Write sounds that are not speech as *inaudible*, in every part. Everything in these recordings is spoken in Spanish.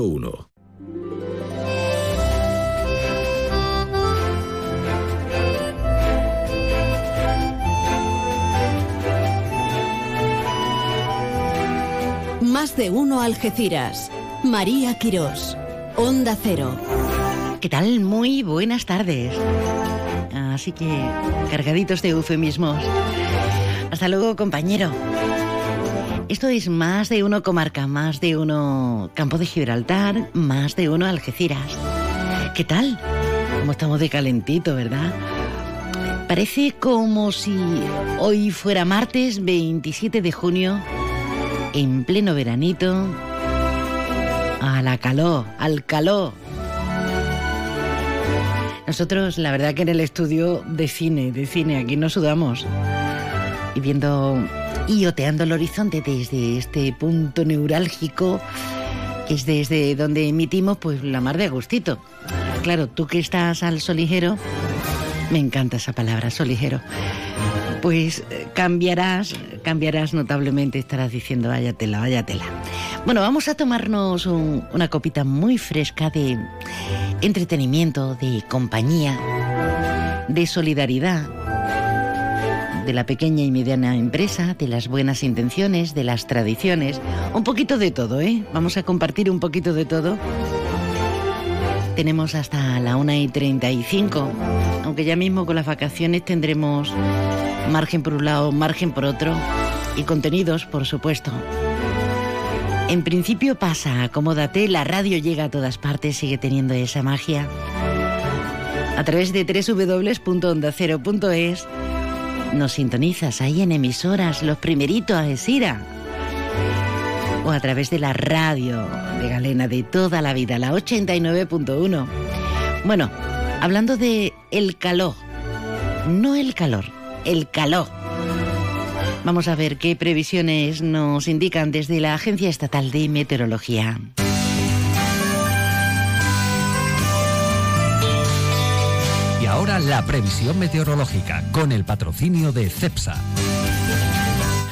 1. Más de uno Algeciras. María Quirós. Onda Cero. ¿Qué tal? Muy buenas tardes. Así que cargaditos de eufemismos. Hasta luego, compañero. Esto es más de uno comarca, más de uno campo de Gibraltar, más de uno Algeciras. ¿Qué tal? Como estamos de calentito, ¿verdad? Parece como si hoy fuera martes 27 de junio, en pleno veranito, a la calor, al calor. Nosotros, la verdad que en el estudio de cine, de cine, aquí no sudamos. Y viendo y oteando el horizonte desde este punto neurálgico, que es desde donde emitimos pues la mar de Agustito. Claro, tú que estás al soligero, me encanta esa palabra, soligero. Pues eh, cambiarás, cambiarás notablemente, estarás diciendo, vaya tela, vaya tela. Bueno, vamos a tomarnos una copita muy fresca de entretenimiento, de compañía, de solidaridad de la pequeña y mediana empresa, de las buenas intenciones, de las tradiciones, un poquito de todo, ¿eh? Vamos a compartir un poquito de todo. Tenemos hasta la 1 y 35, aunque ya mismo con las vacaciones tendremos margen por un lado, margen por otro y contenidos, por supuesto. En principio pasa, acomódate, la radio llega a todas partes, sigue teniendo esa magia. A través de www.ondacero.es nos sintonizas ahí en emisoras, los primeritos a Esira. O a través de la radio de Galena de toda la vida, la 89.1. Bueno, hablando de el calor, no el calor, el calor. Vamos a ver qué previsiones nos indican desde la Agencia Estatal de Meteorología. Ahora la previsión meteorológica con el patrocinio de CEPSA.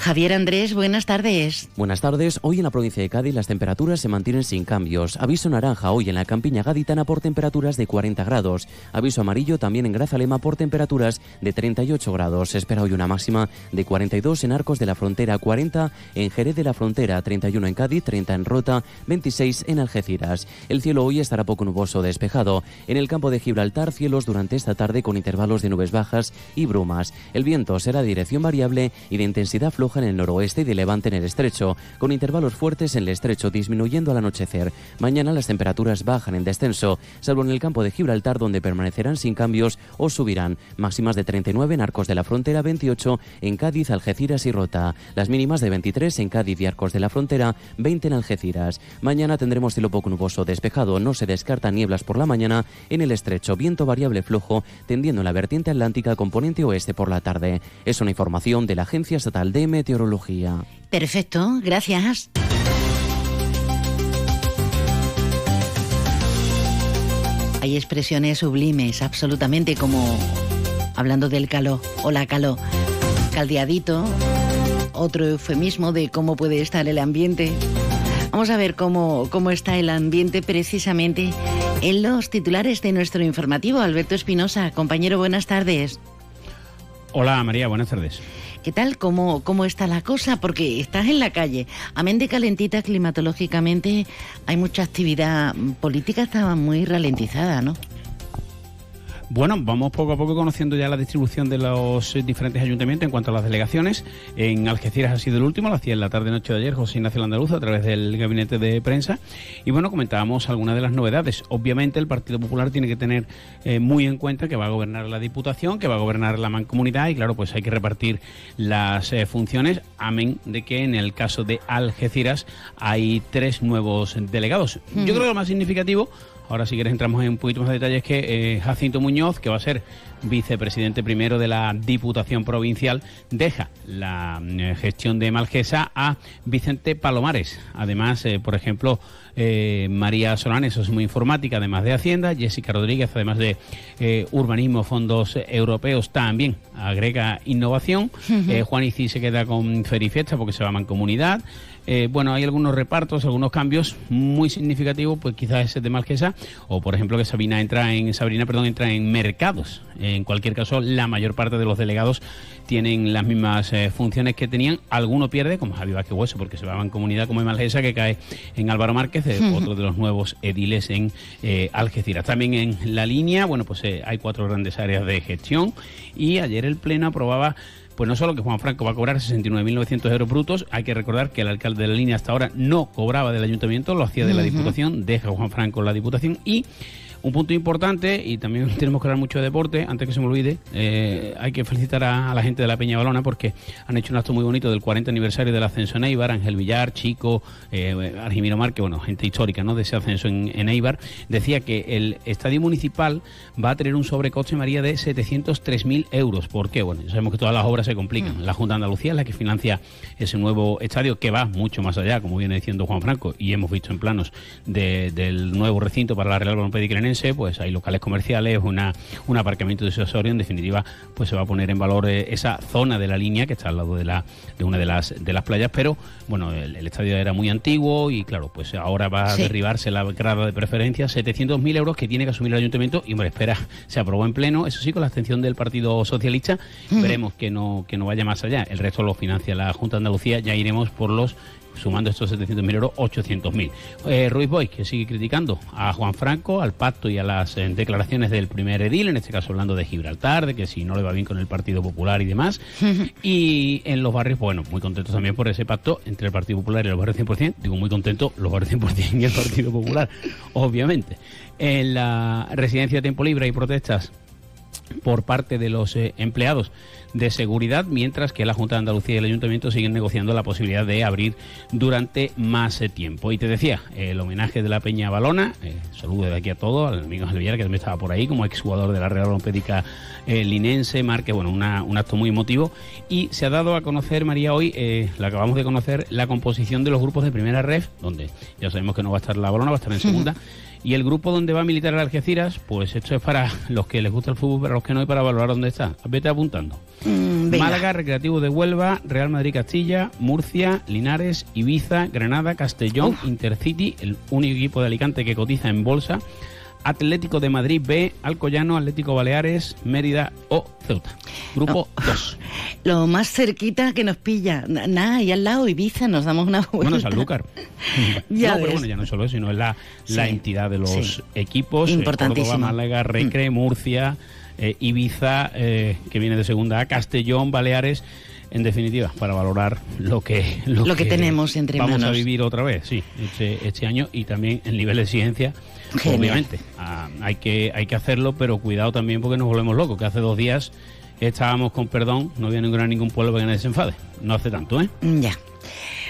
Javier Andrés, buenas tardes. Buenas tardes. Hoy en la provincia de Cádiz las temperaturas se mantienen sin cambios. Aviso naranja hoy en la campiña gaditana por temperaturas de 40 grados. Aviso amarillo también en Grazalema por temperaturas de 38 grados. Se espera hoy una máxima de 42 en Arcos de la Frontera, 40 en Jerez de la Frontera, 31 en Cádiz, 30 en Rota, 26 en Algeciras. El cielo hoy estará poco nuboso despejado. En el campo de Gibraltar, cielos durante esta tarde con intervalos de nubes bajas y brumas. El viento será de dirección variable y de intensidad floja en el noroeste y de levante en el estrecho, con intervalos fuertes en el estrecho disminuyendo al anochecer. Mañana las temperaturas bajan en descenso, salvo en el campo de Gibraltar donde permanecerán sin cambios o subirán. Máximas de 39 en Arcos de la Frontera, 28 en Cádiz, Algeciras y Rota. Las mínimas de 23 en Cádiz y Arcos de la Frontera, 20 en Algeciras. Mañana tendremos cielo poco nuboso despejado, no se descartan nieblas por la mañana en el estrecho, viento variable flojo tendiendo en la vertiente atlántica componente oeste por la tarde. Es una información de la Agencia Estatal de meteorología. Perfecto, gracias. Hay expresiones sublimes, absolutamente, como hablando del calor o la calor. Caldeadito, otro eufemismo de cómo puede estar el ambiente. Vamos a ver cómo, cómo está el ambiente precisamente en los titulares de nuestro informativo. Alberto Espinosa, compañero, buenas tardes. Hola María, buenas tardes. ¿Qué tal? ¿Cómo, ¿Cómo está la cosa? Porque estás en la calle. Amén de calentita climatológicamente, hay mucha actividad política, estaba muy ralentizada, ¿no? Bueno, vamos poco a poco conociendo ya la distribución de los diferentes ayuntamientos en cuanto a las delegaciones. En Algeciras ha sido el último, lo hacía en la tarde-noche de ayer José Ignacio Andaluz a través del gabinete de prensa. Y bueno, comentábamos algunas de las novedades. Obviamente el Partido Popular tiene que tener eh, muy en cuenta que va a gobernar la Diputación, que va a gobernar la mancomunidad y claro, pues hay que repartir las eh, funciones, amén de que en el caso de Algeciras hay tres nuevos delegados. Yo creo que lo más significativo Ahora, si quieres, entramos en un poquito más de detalles que eh, Jacinto Muñoz, que va a ser vicepresidente primero de la Diputación Provincial, deja la eh, gestión de Malgesa a Vicente Palomares. Además, eh, por ejemplo, María Solanes, es muy informática, además de Hacienda, Jessica Rodríguez, además de Urbanismo, Fondos Europeos, también agrega innovación, Juan Icí se queda con Ferifiesta porque se va a Mancomunidad, eh, bueno, hay algunos repartos, algunos cambios muy significativos, pues quizás ese de Malquesa, o por ejemplo que Sabina entra en, Sabrina, perdón, entra en mercados. En cualquier caso, la mayor parte de los delegados tienen las mismas eh, funciones que tenían. Alguno pierde, como Javi Vázquez Hueso, porque se va en comunidad como en Malgesa, que cae en Álvaro Márquez, eh, otro de los nuevos ediles en eh, Algeciras. También en la línea, bueno, pues hay cuatro grandes áreas de gestión y ayer el Pleno aprobaba pues no solo que Juan Franco va a cobrar 69.900 euros brutos, hay que recordar que el alcalde de la línea hasta ahora no cobraba del ayuntamiento, lo hacía de la Diputación, deja Juan Franco la Diputación y un punto importante, y también *laughs* tenemos que hablar mucho de deporte, antes que se me olvide, eh, hay que felicitar a, a la gente de la Peña Balona porque han hecho un acto muy bonito del 40 aniversario del ascenso en Eibar, Ángel Villar, Chico, eh, Argimiro Márquez, bueno, gente histórica ¿no? de ese ascenso en, en Eibar, decía que el estadio municipal va a tener un sobrecoste, María, de 703.000 euros. ¿Por qué? Bueno, ya sabemos que todas las obras se complican. La Junta de Andalucía es la que financia ese nuevo estadio que va mucho más allá, como viene diciendo Juan Franco, y hemos visto en planos de- del nuevo recinto para la Real Baloncesto Pues hay locales comerciales, una, un aparcamiento disuasorio, en definitiva, pues se va a poner en valor eh, esa zona de la línea que está al lado de, la, de una de las, de las playas, pero bueno, el, el estadio era muy antiguo y claro, pues ahora va a derribarse la grada de preferencia, 700.000 euros que tiene que asumir el ayuntamiento y hombre, espera, se aprobó en pleno, eso sí, con la abstención del Partido Socialista, veremos que no, que no vaya más allá, el resto lo financia la Junta de Andalucía, ya iremos por los sumando estos 700.000 euros, 800.000. Eh, Ruiz Boy, que sigue criticando a Juan Franco, al pacto y a las eh, declaraciones del primer edil, en este caso hablando de Gibraltar, de que si no le va bien con el Partido Popular y demás. *laughs* y en los barrios, bueno, muy contentos también por ese pacto entre el Partido Popular y los barrios 100%. Digo muy contento, los barrios 100% y el Partido Popular, *laughs* obviamente. En la residencia de tiempo libre hay protestas por parte de los eh, empleados de seguridad, mientras que la Junta de Andalucía y el Ayuntamiento siguen negociando la posibilidad de abrir durante más tiempo. Y te decía, el homenaje de la Peña Balona, eh, saludo de aquí a todos, al amigo Villar, que también estaba por ahí, como exjugador de la Real Balompédica eh, Linense, Marque, bueno, una- un acto muy emotivo. Y se ha dado a conocer, María, hoy, eh, la acabamos de conocer, la composición de los grupos de primera ref, donde ya sabemos que no va a estar la Balona, va a estar en segunda. *laughs* Y el grupo donde va a militar el Algeciras, pues esto es para *laughs* los que les gusta el fútbol, para los que no y para valorar dónde está. Vete apuntando. Mm. Málaga, Recreativo de Huelva, Real Madrid Castilla, Murcia, Linares, Ibiza, Granada, Castellón, Intercity, el único equipo de Alicante que cotiza en bolsa, Atlético de Madrid B, Alcoyano, Atlético Baleares, Mérida o Ceuta. Grupo 2. *laughs* Lo más cerquita que nos pilla. Na- Nada, y al lado Ibiza nos damos una vuelta. Bueno, Sanlúcar. *laughs* Ya no, pero bueno, ya no solo eso, sino es la, la entidad de los sí. equipos. eh, Importantísimo. Córdoba, Málaga, Recre, Murcia, eh, Ibiza, eh, que viene de segunda A, Castellón, Baleares. En definitiva, para valorar lo que, Lo que tenemos entre vamos a vivir otra vez, sí, este, este año y también el nivel de exigencia, Genial. obviamente. Ah, hay, que, hay que hacerlo, pero cuidado también porque nos volvemos locos, que hace dos días estábamos con perdón, no había ningún, ningún pueblo para que nadie se enfade. No hace tanto, ¿eh? Ya.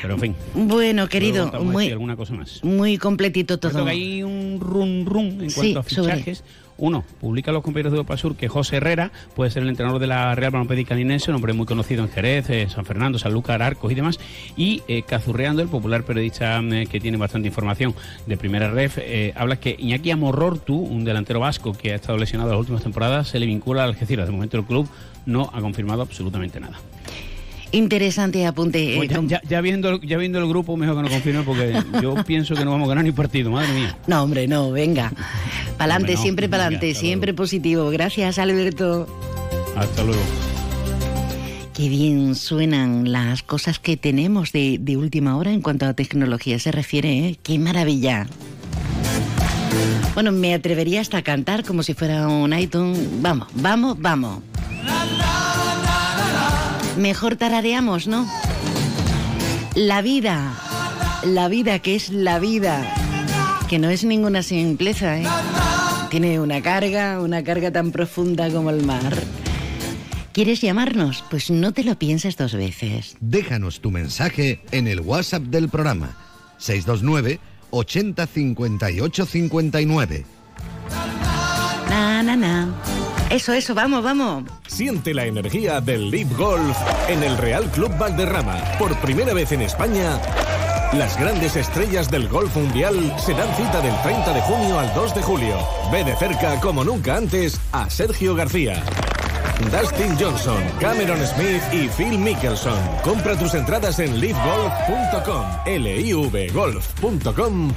Pero en fin. Bueno, querido, muy, alguna cosa más. muy completito todo. que hay un run run en Sí, cuanto a sobre. Uno, publica los compañeros de Europa Sur que José Herrera puede ser el entrenador de la Real Balompédica Linense, un hombre muy conocido en Jerez, eh, San Fernando, Sanlúcar, Arcos y demás. Y eh, Cazurreando, el popular periodista eh, que tiene bastante información de primera ref, habla que Iñaki Amorrortu, un delantero vasco que ha estado lesionado las últimas temporadas, se le vincula al Algeciras. De momento el club no ha confirmado absolutamente nada. Interesante apunte. Pues ya, com- ya- ya viendo, ya viendo el grupo, mejor que no confirme porque yo *laughs* pienso que no vamos a ganar ni partido, madre mía. No, hombre, no, venga. Pa'lante, Hombre, no. siempre pa'lante, hasta siempre luego. positivo. Gracias, Alberto. Hasta luego. Qué bien suenan las cosas que tenemos de, de última hora en cuanto a tecnología se refiere, ¿eh? Qué maravilla. Bueno, me atrevería hasta a cantar como si fuera un iTunes. Vamos, vamos, vamos. Mejor tarareamos, ¿no? La vida, la vida que es la vida, que no es ninguna simpleza, ¿eh? Tiene una carga, una carga tan profunda como el mar. ¿Quieres llamarnos? Pues no te lo pienses dos veces. Déjanos tu mensaje en el WhatsApp del programa 629 80 58 59. Na, na, na. Eso, eso, vamos, vamos. Siente la energía del Leap Golf en el Real Club Valderrama. Por primera vez en España, las grandes estrellas del golf mundial se dan cita del 30 de junio al 2 de julio. Ve de cerca, como nunca antes, a Sergio García. Dustin Johnson, Cameron Smith y Phil Mickelson. Compra tus entradas en livegolf.com, l golf.com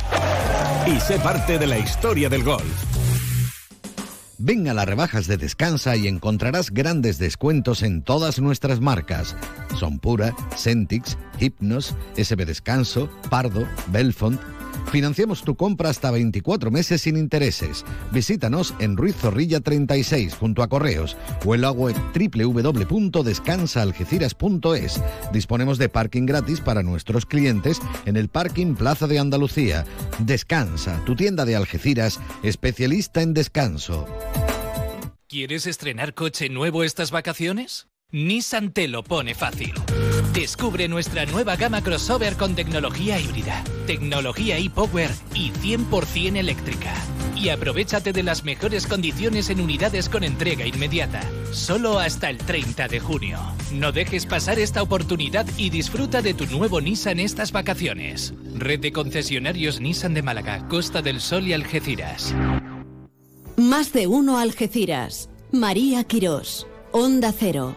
y sé parte de la historia del golf. Ven a las rebajas de Descansa y encontrarás grandes descuentos en todas nuestras marcas. Son Pura, Centix, Hypnos, SB Descanso, Pardo, Belfont. Financiamos tu compra hasta 24 meses sin intereses. Visítanos en Ruiz Zorrilla 36 junto a Correos o en la web. Disponemos de parking gratis para nuestros clientes en el Parking Plaza de Andalucía. Descansa, tu tienda de Algeciras, especialista en descanso. ¿Quieres estrenar coche nuevo estas vacaciones? Nissan te lo pone fácil. Descubre nuestra nueva gama crossover con tecnología híbrida, tecnología e-power y 100% eléctrica. Y aprovechate de las mejores condiciones en unidades con entrega inmediata, solo hasta el 30 de junio. No dejes pasar esta oportunidad y disfruta de tu nuevo Nissan estas vacaciones. Red de concesionarios Nissan de Málaga, Costa del Sol y Algeciras. Más de uno Algeciras. María Quirós. Onda Cero.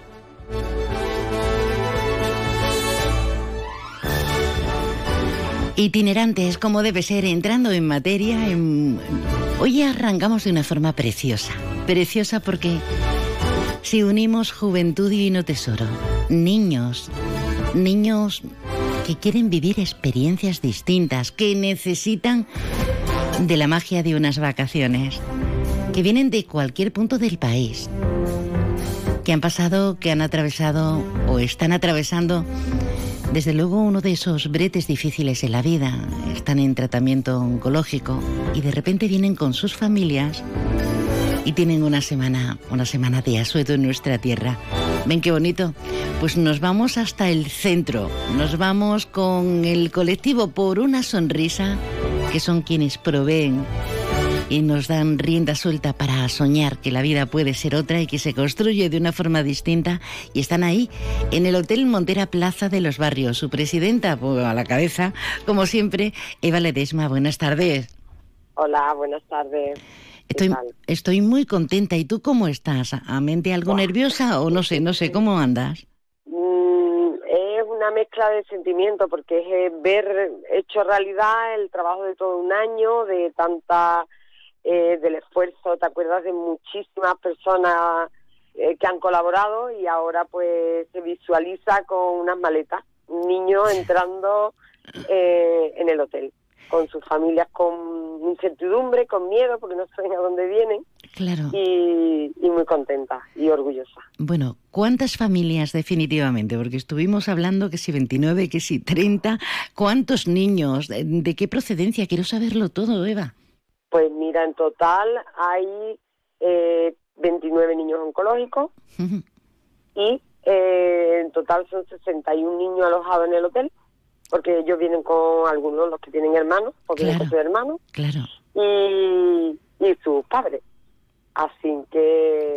Itinerantes, como debe ser, entrando en materia, hoy arrancamos de una forma preciosa. Preciosa porque si unimos juventud y divino tesoro, niños, niños que quieren vivir experiencias distintas, que necesitan de la magia de unas vacaciones, que vienen de cualquier punto del país, que han pasado, que han atravesado o están atravesando desde luego uno de esos bretes difíciles en la vida, están en tratamiento oncológico y de repente vienen con sus familias y tienen una semana, una semana de asueto en nuestra tierra. ¿Ven qué bonito? Pues nos vamos hasta el centro, nos vamos con el colectivo por una sonrisa, que son quienes proveen y nos dan rienda suelta para soñar que la vida puede ser otra y que se construye de una forma distinta. Y están ahí, en el Hotel Montera Plaza de los Barrios. Su presidenta, pues, a la cabeza, como siempre, Eva Ledesma. Buenas tardes. Hola, buenas tardes. Estoy, estoy muy contenta. ¿Y tú cómo estás? ¿A mente algo nerviosa o no sé, no sé, cómo andas? Mm, es una mezcla de sentimientos porque es eh, ver hecho realidad el trabajo de todo un año, de tanta eh, del esfuerzo, te acuerdas de muchísimas personas eh, que han colaborado y ahora pues se visualiza con unas maletas, un niño entrando eh, en el hotel con sus familias con incertidumbre, con miedo, porque no saben a dónde vienen. Claro. Y, muy contenta y orgullosa. Bueno, ¿cuántas familias definitivamente? Porque estuvimos hablando que si 29, que si 30. ¿Cuántos niños? de qué procedencia? Quiero saberlo todo, Eva. Pues mira, en total hay eh, 29 niños oncológicos y eh, en total son 61 niños alojados en el hotel, porque ellos vienen con algunos, los que tienen hermanos, porque claro, con sus hermanos, claro. y, y sus padres. Así que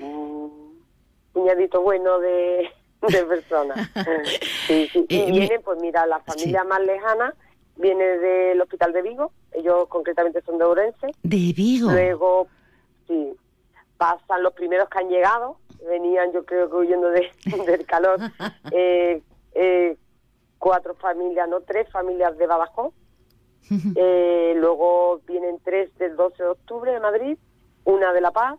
un puñadito bueno de, de personas. *laughs* sí, sí. Y vienen, pues mira, la familia más lejana viene del Hospital de Vigo, ellos concretamente son de Ourense. ¿De Vigo? Luego, sí, pasan los primeros que han llegado, venían yo creo que huyendo de, *laughs* del calor, *laughs* eh, eh, cuatro familias, no, tres familias de Badajoz. *laughs* Eh, luego vienen tres del 12 de octubre de Madrid, una de La Paz,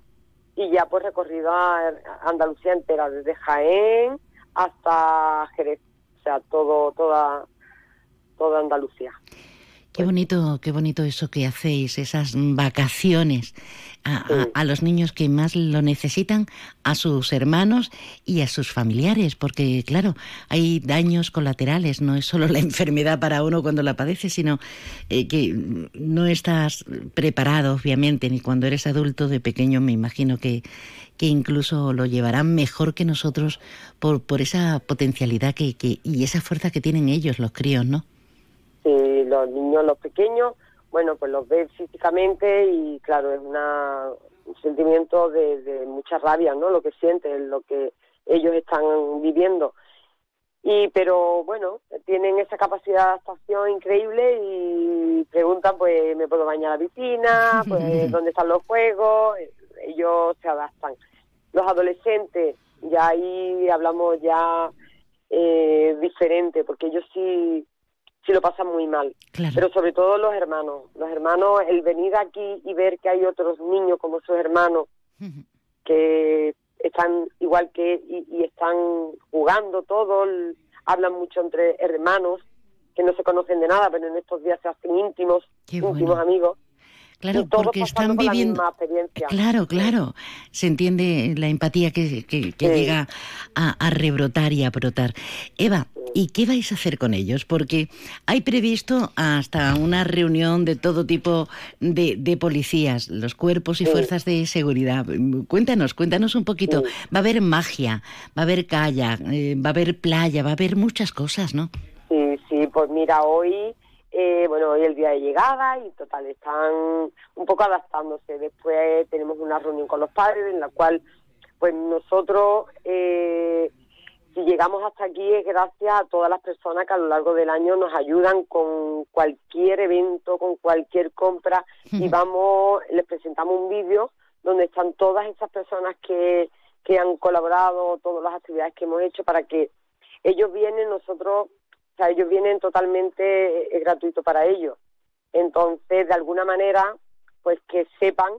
y ya pues recorrido a Andalucía entera, desde Jaén hasta Jerez. O sea, todo, toda, toda Andalucía. Qué bonito, qué bonito eso que hacéis, esas vacaciones a, los niños que más lo necesitan, a sus hermanos y a sus familiares, porque claro, hay daños colaterales, no es solo *laughs* la enfermedad para uno cuando la padece, sino eh, que no estás preparado, obviamente, ni cuando eres adulto, de pequeño me imagino que, que incluso lo llevarán mejor que nosotros por, por esa potencialidad que, que, y esa fuerza que tienen ellos, los críos, ¿no? Sí, los niños, los pequeños, bueno, pues los ves físicamente y claro, es una, un sentimiento de, de mucha rabia, ¿no? Lo que sienten, lo que ellos están viviendo. Y, pero bueno, tienen esa capacidad de adaptación increíble y preguntan, pues, ¿me puedo bañar a la piscina? Pues, *laughs* ¿dónde están los juegos? Ellos se adaptan. Los adolescentes, ya ahí hablamos ya eh, diferente, porque ellos sí, sí lo pasan muy mal. Pero sobre todo los hermanos. Los hermanos, el venir aquí y ver que hay otros niños como sus hermanos que están igual que y, y están jugando todos, hablan mucho entre hermanos que no se conocen de nada, pero en estos días se hacen íntimos, íntimos amigos. Claro, porque están viviendo. Claro, claro. Se entiende la empatía que, que, llega a, rebrotar y a brotar. Eva, ¿y qué vais a hacer con ellos? Porque hay previsto hasta una reunión de todo tipo de, de policías, los cuerpos y fuerzas de seguridad. Cuéntanos, cuéntanos un poquito. Va a haber magia, va a haber kayak, eh, va a haber playa, va a haber muchas cosas, ¿no? Sí, sí, pues mira, hoy eh, bueno, hoy el día de llegada y total, están un poco adaptándose. Después tenemos una reunión con los padres en la cual, pues nosotros, eh, si llegamos hasta aquí es gracias a todas las personas que a lo largo del año nos ayudan con cualquier evento, con cualquier compra y vamos, les presentamos un vídeo donde están todas esas personas que, que han colaborado, todas las actividades que hemos hecho para que ellos vienen, nosotros sea, ellos vienen totalmente es gratuito para ellos. Entonces, de alguna manera, pues que sepan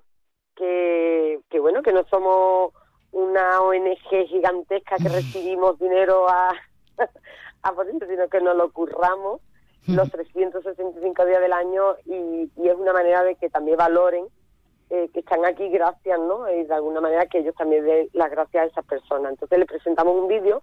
que, que bueno, que no somos una ONG gigantesca que recibimos dinero a, *laughs* a por sino que nos lo curramos los 365 días del año y, y es una manera de que también valoren eh, que están aquí gracias, ¿no? Y de alguna manera que ellos también den las gracias a esas personas. Entonces le presentamos un vídeo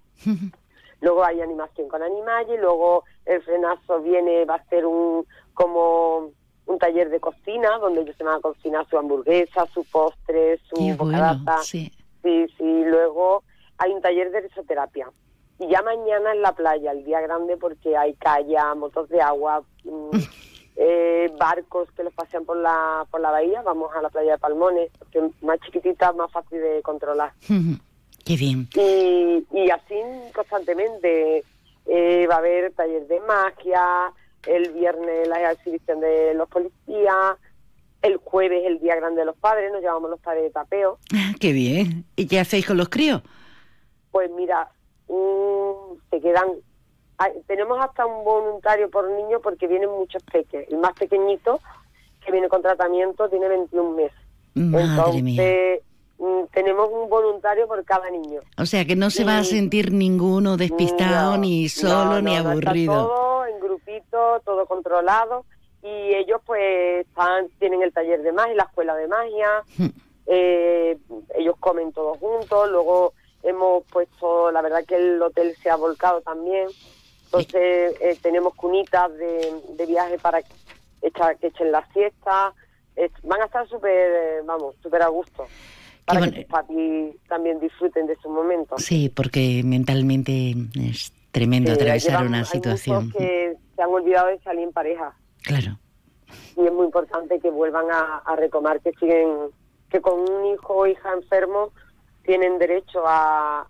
luego hay animación con animales, y luego el frenazo viene, va a ser un como un taller de cocina, donde ellos se van a cocinar su hamburguesa, su postre, su bocadata. sí. sí, sí, luego hay un taller de risoterapia. Y ya mañana en la playa, el día grande, porque hay calla, motos de agua, mm, *laughs* eh, barcos que los pasean por la, por la bahía, vamos a la playa de Palmones, que es más chiquitita, más fácil de controlar. *laughs* Qué bien. Y, así constantemente eh, va a haber taller de magia, el viernes la exhibición de los policías, el jueves el día grande de los padres, nos llamamos los padres de tapeo. *laughs* Qué bien. ¿Y qué hacéis con los críos? Pues mira, se quedan... tenemos hasta un voluntario por niño porque vienen muchos peques. El más pequeñito, que viene con tratamiento, tiene 21 meses. Madre mía Mm, tenemos un voluntario por cada niño. O sea que no se va a sentir ninguno despistado, ni solo, ni aburrido. todo en grupito, todo controlado. Y ellos pues están, tienen el taller de magia, la escuela de magia. Hmm. Eh, ellos comen todos juntos. Luego hemos puesto, la verdad que el hotel se ha volcado también. Entonces eh, tenemos cunitas de, de viaje para que, que echen la siesta. van a estar súper, eh, vamos, súper a gusto para que tus también disfruten de su momento. Sí, porque mentalmente es tremendo atravesar una situación. Hay que se han olvidado de salir en pareja. Claro. Y es muy importante que vuelvan a, a recomar que siguen, que con un hijo o hija enfermo tienen derecho a,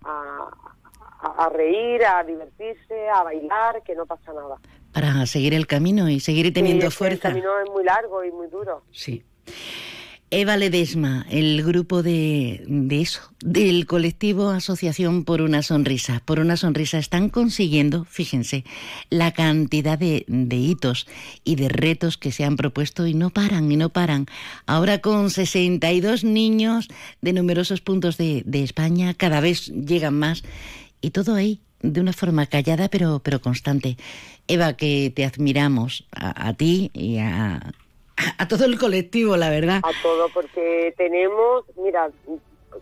a, reír, a divertirse, a bailar, que no pasa nada. Para seguir el camino y seguir teniendo fuerza. El camino es muy largo y muy duro. Sí. Eva Ledesma, el grupo de, de, eso, del colectivo Asociación por una Sonrisa. Por una Sonrisa están consiguiendo, fíjense, la cantidad de, hitos y de retos que se han propuesto y no paran, y no paran. Ahora con 62 niños de numerosos puntos de, España, cada vez llegan más y todo ahí de una forma callada pero, pero constante. Eva, que te admiramos a ti y a a todo el colectivo, la verdad. A todo, porque tenemos, mira,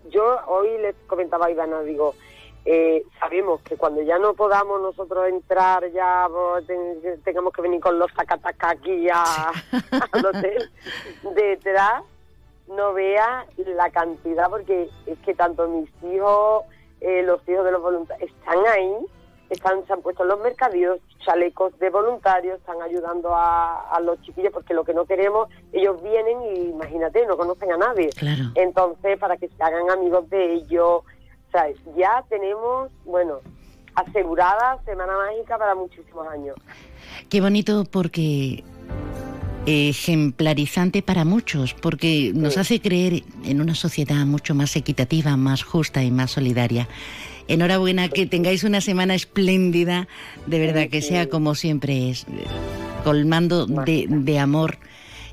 yo hoy les comentaba a Ivana, digo, eh, sabemos que cuando ya no podamos nosotros entrar, ya tengamos que venir con los tacatacas aquí a, *laughs* al hotel, detrás no vea la cantidad, porque es que tanto mis hijos, eh, los hijos de los voluntarios, están ahí están, se han puesto en los mercadillos chalecos de voluntarios, están ayudando a, a los chiquillos porque lo que no queremos, ellos vienen y imagínate, no conocen a nadie. Entonces, para que se hagan amigos de ellos, ¿sabes? Ya tenemos, bueno, asegurada Semana Mágica para muchísimos años. Qué bonito porque ejemplarizante para muchos, porque nos hace creer en una sociedad mucho más equitativa, más justa y más solidaria. Enhorabuena, que tengáis una semana espléndida, de verdad que sea como siempre es, colmando de, de amor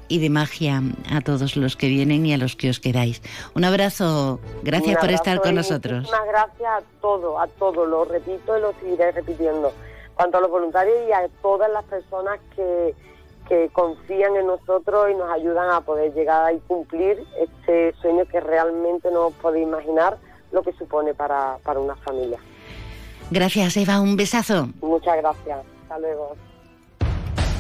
y de magia a todos los que vienen y a los que os quedáis. Un abrazo, gracias por estar con nosotros. Muchísimas gracias a todo, a todo, lo repito y lo seguiré repitiendo, tanto a los voluntarios y a todas las personas que, que confían en nosotros y nos ayudan a poder llegar y cumplir este sueño que realmente no os podéis imaginar lo que supone para, para una familia. Gracias, Eva. Un besazo. Muchas gracias. Hasta luego.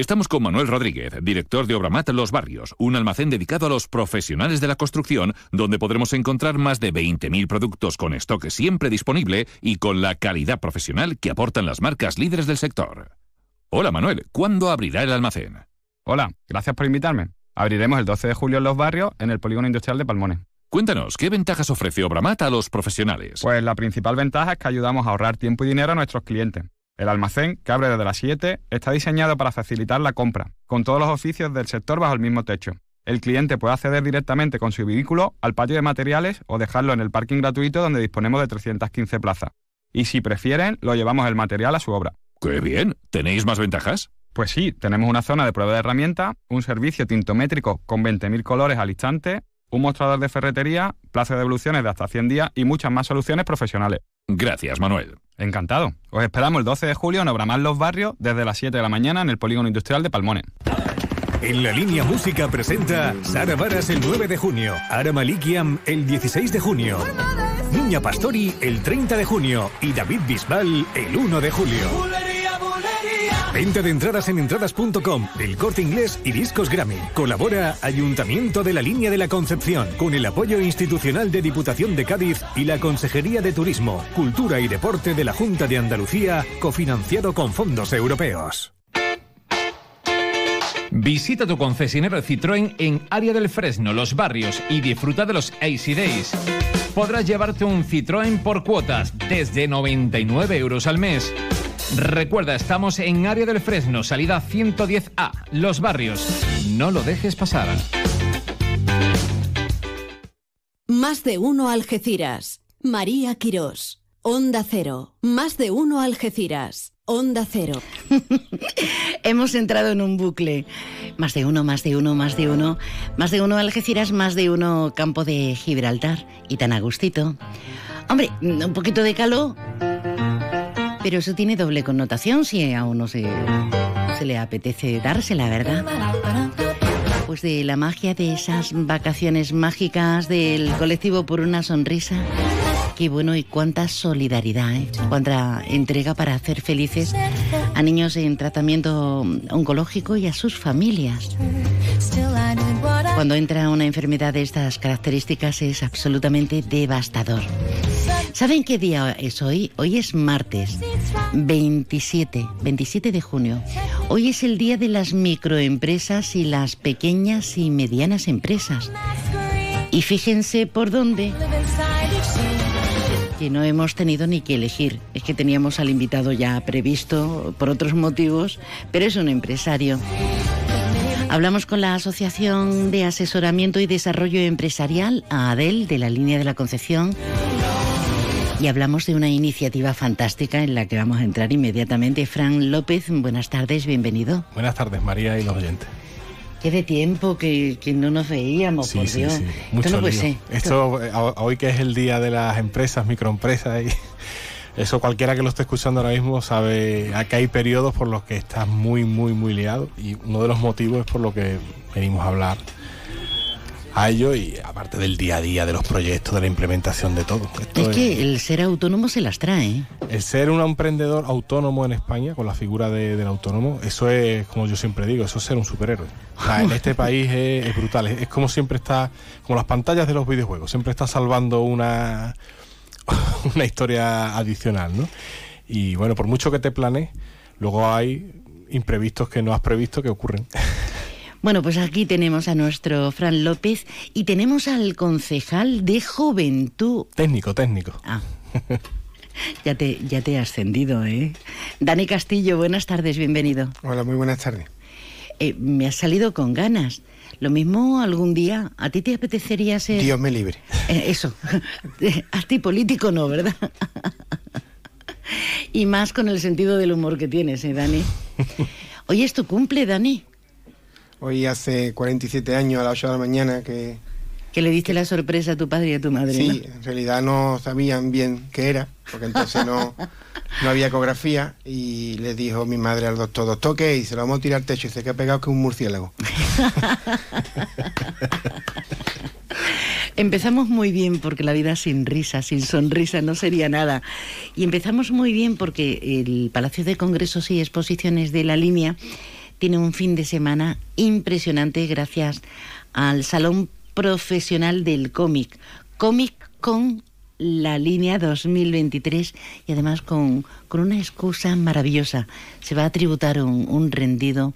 Estamos con Manuel Rodríguez, director de Obramat Los Barrios, un almacén dedicado a los profesionales de la construcción, donde podremos encontrar más de 20.000 productos con stock siempre disponible y con la calidad profesional que aportan las marcas líderes del sector. Hola Manuel, ¿cuándo abrirá el almacén? Hola, gracias por invitarme. Abriremos el 12 de julio en Los Barrios, en el Polígono Industrial de Palmones. Cuéntanos, ¿qué ventajas ofrece Obramat a los profesionales? Pues la principal ventaja es que ayudamos a ahorrar tiempo y dinero a nuestros clientes. El almacén, que abre desde las 7, está diseñado para facilitar la compra, con todos los oficios del sector bajo el mismo techo. El cliente puede acceder directamente con su vehículo al patio de materiales o dejarlo en el parking gratuito donde disponemos de 315 plazas. Y si prefieren, lo llevamos el material a su obra. ¡Qué bien! ¿Tenéis más ventajas? Pues sí, tenemos una zona de prueba de herramientas, un servicio tintométrico con 20.000 colores al instante, un mostrador de ferretería, plazo de devoluciones de hasta 100 días y muchas más soluciones profesionales. Gracias, Manuel. Encantado. Os esperamos el 12 de julio en Obramar Los Barrios desde las 7 de la mañana en el Polígono Industrial de Palmones. En la línea música presenta Sara Varas el 9 de junio, Ara Malikiam el 16 de junio, Niña Pastori el 30 de junio y David Bisbal el 1 de julio. Venta de entradas en entradas.com, El Corte Inglés y Discos Grammy. Colabora Ayuntamiento de la Línea de la Concepción con el apoyo institucional de Diputación de Cádiz y la Consejería de Turismo, Cultura y Deporte de la Junta de Andalucía, cofinanciado con fondos europeos. Visita tu concesionario Citroën en Área del Fresno, Los Barrios y disfruta de los AC Days. Podrás llevarte un Citroën por cuotas desde 99 euros al mes. Recuerda, estamos en Área del Fresno, salida 110A, Los Barrios. No lo dejes pasar. Más de uno Algeciras. María Quirós. Onda Cero. Más de uno Algeciras. Onda Cero. *laughs* Hemos entrado en un bucle. Más de uno, más de uno, más de uno. Más de uno Algeciras, más de uno Campo de Gibraltar. Y tan a gustito. Hombre, un poquito de calor pero eso tiene doble connotación si a uno se, le apetece dársela, ¿verdad? Pues de la magia de esas vacaciones mágicas del colectivo por una sonrisa. Qué bueno y cuánta solidaridad, ¿eh? cuánta entrega para hacer felices a niños en tratamiento oncológico y a sus familias. Cuando entra una enfermedad de estas características es absolutamente devastador. ¿Saben qué día es hoy? Hoy es martes 27, 27 de junio. Hoy es el día de las microempresas y las pequeñas y medianas empresas. Y fíjense por dónde que no hemos tenido ni que elegir. Es que teníamos al invitado ya previsto por otros motivos, pero es un empresario. Hablamos con la Asociación de Asesoramiento y Desarrollo Empresarial, ADEL, de la línea de la Concepción, y hablamos de una iniciativa fantástica en la que vamos a entrar inmediatamente. Fran López, buenas tardes, bienvenido. Buenas tardes, María y los oyentes. Qué de tiempo que, no nos veíamos, por Dios. Sí, Mucho Esto no puede ser. Esto, hoy que es el día de las empresas, microempresas, y *laughs* Eso cualquiera que lo esté escuchando ahora mismo sabe que hay periodos por los que estás muy, muy, muy liado y uno de los motivos es por lo que venimos a hablar a ello y aparte del día a día, de los proyectos, de la implementación de todo. es que el ser autónomo se las trae. ¿eh? El ser un emprendedor autónomo en España, con la figura del autónomo, eso es, como yo siempre digo, eso es ser un superhéroe. en este *laughs* país es, brutal, es, como siempre está, como las pantallas de los videojuegos, siempre está salvando una, *laughs* una historia adicional, ¿no? Y bueno, por mucho que te planees, luego hay imprevistos que no has previsto que ocurren. *laughs* Bueno, pues aquí tenemos a nuestro Fran López y tenemos al concejal de Juventud. Técnico, técnico. Ah. *laughs* ya, te, ya te he ascendido, ¿eh? Dani Castillo, buenas tardes, bienvenido. Hola, muy buenas tardes. Eh, me has salido con ganas. Lo mismo algún día, ¿a ti te apetecería ser...? Dios me libre. *laughs* Eh, eso. *laughs* a ti político no, ¿verdad? y más con el sentido del humor que tienes, ¿eh, Dani? Hoy es tu cumple, Dani. Hoy hace 47 años a las 8 de la mañana que... Que le diste la sorpresa a tu padre y a tu madre. Sí, en realidad no sabían bien qué era, porque entonces no, *laughs* no había ecografía y le dijo mi madre al doctor, doctor, ¿qué? Y se lo vamos a tirar al techo y se que ha pegado que un murciélago. *laughs* Empezamos muy bien porque la vida sin risa, sin sonrisa no sería nada. Y empezamos muy bien porque el Palacio de Congresos y Exposiciones de la Línea tiene un fin de semana impresionante gracias al Salón Profesional del Cómic. Cómic con la línea 2023 y además con, con, una excusa maravillosa. Se va a tributar un, un rendido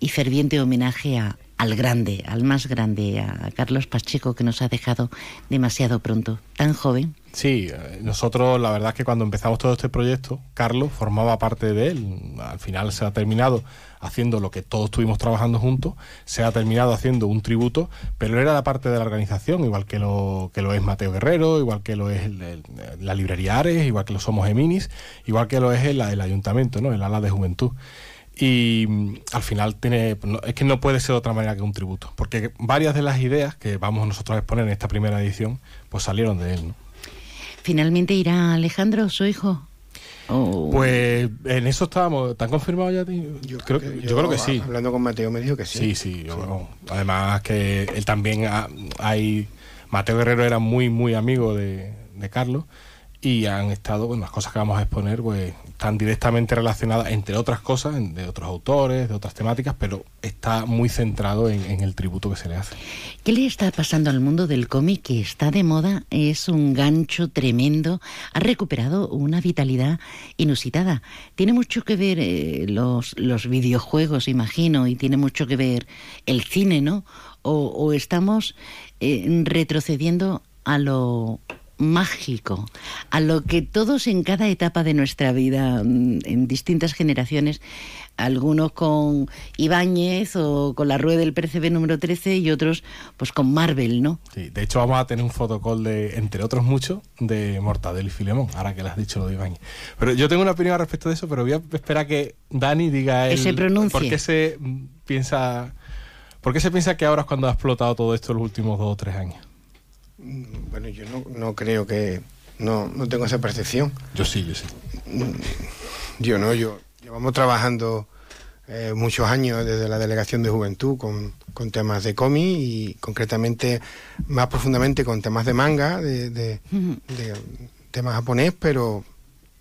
y ferviente homenaje a, al grande, al más grande, a Carlos Pacheco, que nos ha dejado demasiado pronto, tan joven. Sí, nosotros la verdad es que cuando empezamos todo este proyecto, Carlos formaba parte de él. Al final se ha terminado haciendo lo que todos estuvimos trabajando juntos, se ha terminado haciendo un tributo, pero era la parte de la organización, igual que lo, que lo es Mateo Guerrero, igual que lo es la librería Ares, igual que lo somos Eminis, igual que lo es el, el ayuntamiento, ¿no? el ala de juventud y mm, al final tiene es que no puede ser de otra manera que un tributo porque varias de las ideas que vamos nosotros a exponer en esta primera edición pues salieron de él ¿no? Finalmente irá Alejandro su hijo Pues en eso estábamos. ¿Están confirmados ya? Yo creo, que, yo, creo que sí. Hablando con Mateo me dijo que sí. Sí, sí. además que él también hay... Mateo Guerrero era muy, muy amigo de, de Carlos y han estado, bueno, las cosas que vamos a exponer, pues están directamente relacionadas, entre otras cosas, de otros autores, de otras temáticas, pero está muy centrado en, el tributo que se le hace. ¿Qué le está pasando al mundo del cómic que está de moda? Es un gancho tremendo, ha recuperado una vitalidad inusitada. Tiene mucho que ver eh, los, los videojuegos, imagino, y tiene mucho que ver el cine, ¿no? O, estamos eh, retrocediendo a lo mágico, a lo que todos en cada etapa de nuestra vida, mm, en distintas generaciones, algunos con Ibáñez o con la rueda del PCB número 13 y otros pues con Marvel, ¿no? Sí, de hecho vamos a tener un fotocall de, entre otros muchos, de Mortadelo y Filemón, ahora que le has dicho lo de Ibáñez. Pero yo tengo una opinión respecto de eso, pero voy a esperar que Dani diga él, se pronuncie. por qué se piensa... ¿Por qué se piensa que ahora es cuando ha explotado todo esto los últimos dos o tres años? Mm, bueno, yo no, creo que... No, no tengo esa percepción. Yo sí, yo sí. Mm, yo no, yo... Llevamos trabajando eh, muchos años desde la Delegación de Juventud con, temas de cómic y concretamente más profundamente con temas de manga, de, de, temas japonés, pero,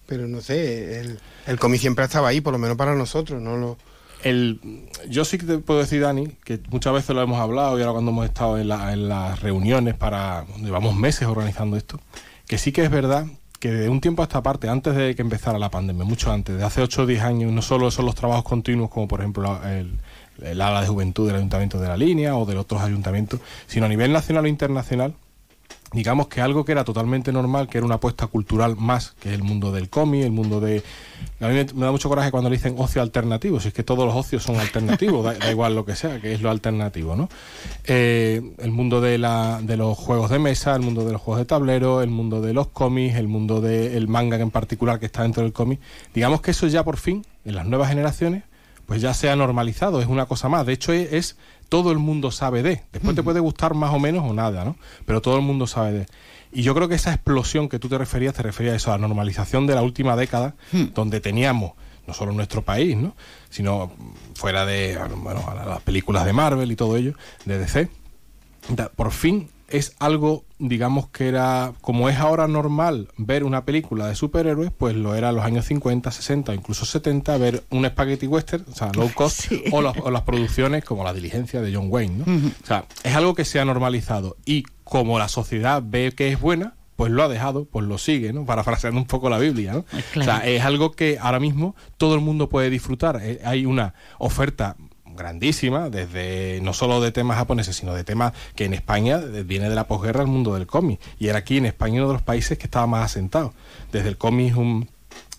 pero no sé, el, el cómic siempre estaba ahí, por lo menos para nosotros, no lo el, yo sí que te puedo decir, Dani, que muchas veces lo hemos hablado y ahora cuando hemos estado en, las reuniones para, llevamos meses organizando esto, que sí que es verdad que de un tiempo a esta parte, antes de que empezara la pandemia, mucho antes, de hace 8 o 10 años, no solo son los trabajos continuos, como por ejemplo el, el ala de juventud del Ayuntamiento de la Línea o de otros ayuntamientos, sino a nivel nacional o internacional, digamos que algo que era totalmente normal, que era una apuesta cultural más, que el mundo del cómic, el mundo de... A mí me, da mucho coraje cuando dicen ocio alternativo, si es que todos los ocios son alternativos, da, igual lo que sea, que es lo alternativo, ¿no? Eh, el mundo de, la, de los juegos de mesa, el mundo de los juegos de tablero, el mundo de los cómics, el mundo del manga en particular que está dentro del cómic, digamos que eso ya por fin, en las nuevas generaciones, pues ya se ha normalizado, es una cosa más. De hecho, es todo el mundo sabe de. Después te puede gustar más o menos o nada, ¿no? Pero todo el mundo sabe de. Y yo creo que esa explosión que tú te referías, te refería a eso, a la normalización de la última década, donde teníamos no solo en nuestro país, ¿no? sino fuera de bueno, a las películas de Marvel y todo ello, de DC. Por fin es algo, digamos que era, como es ahora normal ver una película de superhéroes, pues lo era en los años 50, 60, incluso 70, ver un spaghetti western, o sea, low cost, o, las- o las producciones como La Diligencia de John Wayne, ¿no? O sea, es algo que se ha normalizado y como la sociedad ve que es buena, pues lo ha dejado, pues lo sigue, ¿no? Parafraseando un poco la Biblia, ¿no? claro. O sea, es algo que ahora mismo todo el mundo puede disfrutar. Eh, Hay una oferta grandísima, desde no solo de temas japoneses, sino de temas que en España viene de la posguerra el mundo del cómic. Y era aquí en España uno de los países que estaba más asentado. Desde el cómic un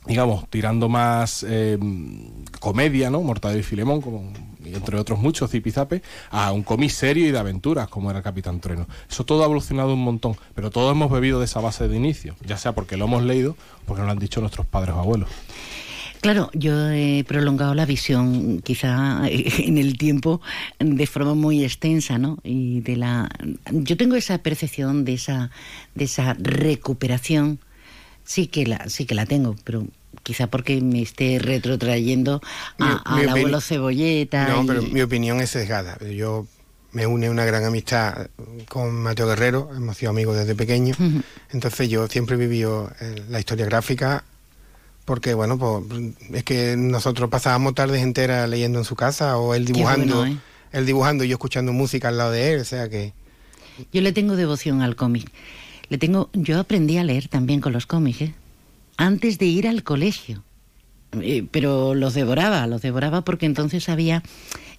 digamos, tirando más eh, comedia, ¿no? Mortadelo y Filemón, como, entre otros muchos, zipizape, a un cómic serio y de aventuras, como era Capitán Trueno. Eso todo ha evolucionado un montón, pero todos hemos bebido de esa base de inicio, ya sea porque lo hemos leído, porque nos lo han dicho nuestros padres o abuelos. Claro, yo he prolongado la visión quizá *laughs* en el tiempo de forma muy extensa, ¿no? Y de la yo tengo esa percepción de esa de esa recuperación sí que la sí que la tengo, pero quizá porque me esté retrotrayendo al abuelo cebolleta No, y- pero mi opinión es sesgada. Yo me une una gran amistad con Mateo Guerrero, hemos sido amigos desde pequeño. Entonces yo siempre he vivido eh, la historia gráfica porque, bueno, pues es que nosotros pasábamos tardes enteras leyendo en su casa o él dibujando, bueno, ¿eh? él dibujando y yo escuchando música al lado de él, o sea que... Yo le tengo devoción al cómic. Le tengo, yo aprendí a leer también con los cómics, ¿eh? antes de ir al colegio. Eh, pero los devoraba, los devoraba porque entonces había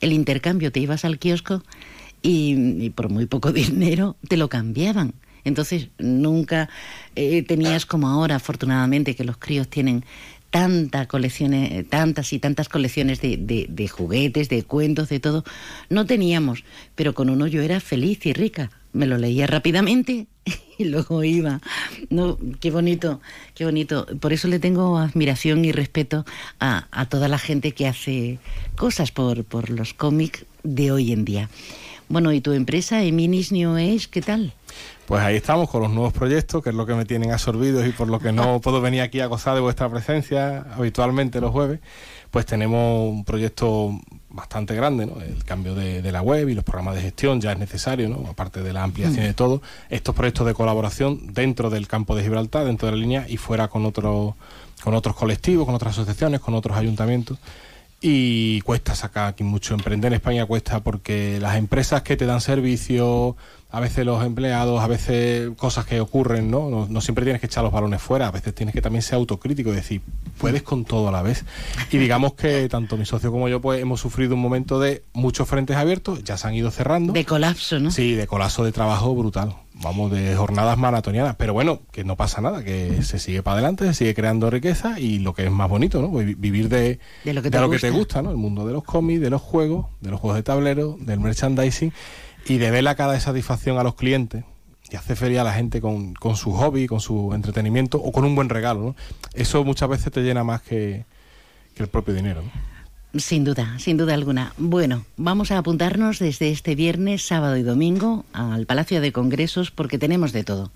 el intercambio. Te ibas al kiosco y, y por muy poco *laughs* dinero te lo cambiaban. Entonces nunca eh, tenías como ahora, afortunadamente, que los críos tienen tantas colecciones, eh, tantas y tantas colecciones de, juguetes, de cuentos, de todo. No teníamos, pero con uno yo era feliz y rica. Me lo leía rápidamente *laughs* y luego iba. No, qué bonito, qué bonito. Por eso le tengo admiración y respeto a, a toda la gente que hace cosas por, por los cómics de hoy en día. Bueno, ¿y tu empresa, Eminis New Age, qué tal? Pues ahí estamos con los nuevos proyectos, que es lo que me tienen absorbidos y por lo que no *laughs* puedo venir aquí a gozar de vuestra presencia habitualmente los jueves. Pues tenemos un proyecto bastante grande, ¿no? El cambio de, de la web y los programas de gestión ya es necesario, ¿no? Aparte de la ampliación Mm. de todo. Estos proyectos de colaboración dentro del campo de Gibraltar, dentro de la línea y fuera con otros con otros colectivos, con otras asociaciones, con otros ayuntamientos. Y cuesta sacar aquí mucho. Emprender en España cuesta porque las empresas que te dan servicio, a veces los empleados, a veces cosas que ocurren, ¿no? No, no siempre tienes que echar los balones fuera, a veces tienes que también ser autocrítico y decir, puedes con todo a la vez. Y digamos que tanto mi socio como yo pues hemos sufrido un momento de muchos frentes abiertos, ya se han ido cerrando. De colapso, ¿no? Sí, de colapso de trabajo brutal. Vamos, de jornadas maratonianas. Pero bueno, que no pasa nada, que se sigue para adelante, se sigue creando riqueza y lo que es más bonito, ¿no? Pues vi- vivir de, De lo que de te lo que te gusta. gusta, ¿no? El mundo de los cómics, de los juegos, de los juegos de tablero, del merchandising y de ver la cara de satisfacción a los clientes y hacer feliz a la gente con, con su hobby, con su entretenimiento o con un buen regalo, ¿no? Eso muchas veces te llena más que, que el propio dinero, ¿no? Sin duda, sin duda alguna. Bueno, vamos a apuntarnos desde este viernes, sábado y domingo al Palacio de Congresos porque tenemos de todo.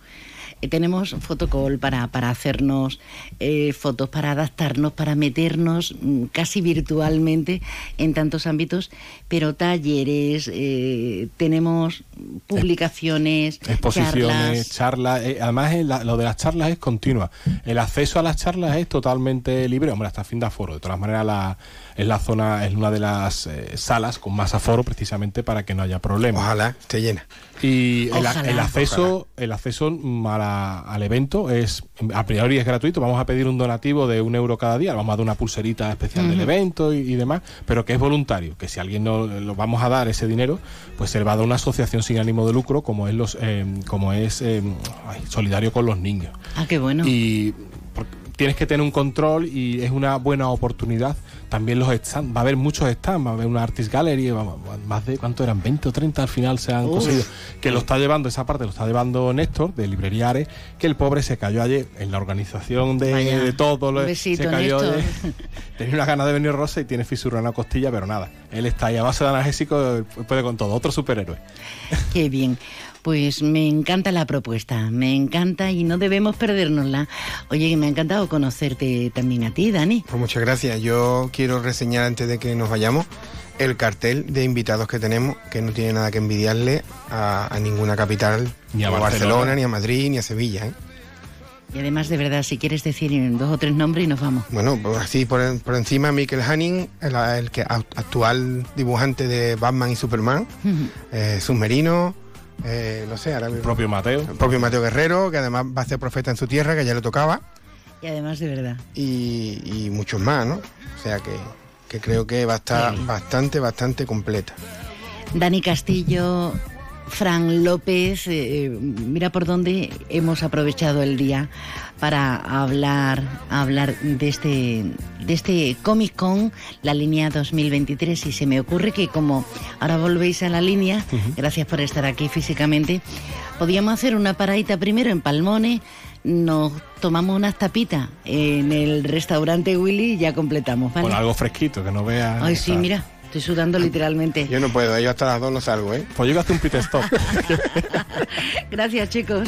Eh, Tenemos fotocall para, para hacernos eh, fotos, para adaptarnos, para meternos mm, casi virtualmente en tantos ámbitos, pero talleres, eh, tenemos publicaciones, exposiciones, charlas. charlas. eh, además, la- lo de las charlas es continua. El acceso a las charlas es totalmente libre, hombre, hasta fin de aforo. De todas maneras, la, es la zona, es una de las eh, salas con más aforo, precisamente para que no haya problemas. Ojalá esté llena. Y el, Ojalá. el acceso, el acceso a la- al evento es a priori es gratuito. Vamos a pedir un donativo de un euro cada día. Vamos a dar una pulserita especial del evento y, y demás, pero que es voluntario. Que si alguien no lo vamos a dar ese dinero, pues se le va a dar una asociación sin ánimo de lucro, como es los, eh, como es eh, ay, solidario con los niños. Ah, qué bueno. Y por- tienes que tener un control y es una buena oportunidad también los stands, va a haber muchos stands, va a haber una artist gallery, más de, ¿cuánto eran? 20 o 30 al final se han conseguido. Que lo está llevando, esa parte lo está llevando Néstor, de Libreriares, que el pobre se cayó ayer en la organización de, todo. Lo, se cayó ayer. *laughs* Tenía una ganas de venir Rosa y tiene fisura en la costilla, pero nada. Él está ahí a base de analgésico, puede con todo. Otro superhéroe. Qué bien. Pues me encanta la propuesta, me encanta y no debemos perdérnosla. Oye, me ha encantado conocerte también a ti, Dani. Pues muchas gracias. Yo quiero reseñar antes de que nos vayamos el cartel de invitados que tenemos, que no tiene nada que envidiarle a, ninguna capital, ni a Barcelona. ni a Madrid, ni a Sevilla. ¿eh? Y además, de verdad, si quieres decir dos o tres nombres y nos vamos. Bueno, pues así por, encima, Michael Hanning, el, que, actual dibujante de Batman y Superman, *laughs* eh, Submarino, eh, no sé, ahora El propio Mateo. El propio Mateo Guerrero, que además va a ser profeta en su tierra, que ya le tocaba. Y además de verdad. Y, muchos más, ¿no? O sea que, que creo que va a estar bastante, bastante completa. Dani Castillo, Fran López, eh, mira por dónde hemos aprovechado el día para hablar, hablar de este, de este Comic Con, la línea 2023. Y se me ocurre que como ahora volvéis a la línea, gracias por estar aquí físicamente, podíamos hacer una paradita primero en Palmones, nos tomamos unas tapitas en el restaurante Willy y ya completamos. Con algo fresquito, que no vea. Ay, sí, mira. Estoy sudando literalmente. Yo no puedo, yo hasta las dos no salgo, ¿eh? Pues yo hacer un pit stop. *laughs* Gracias, chicos.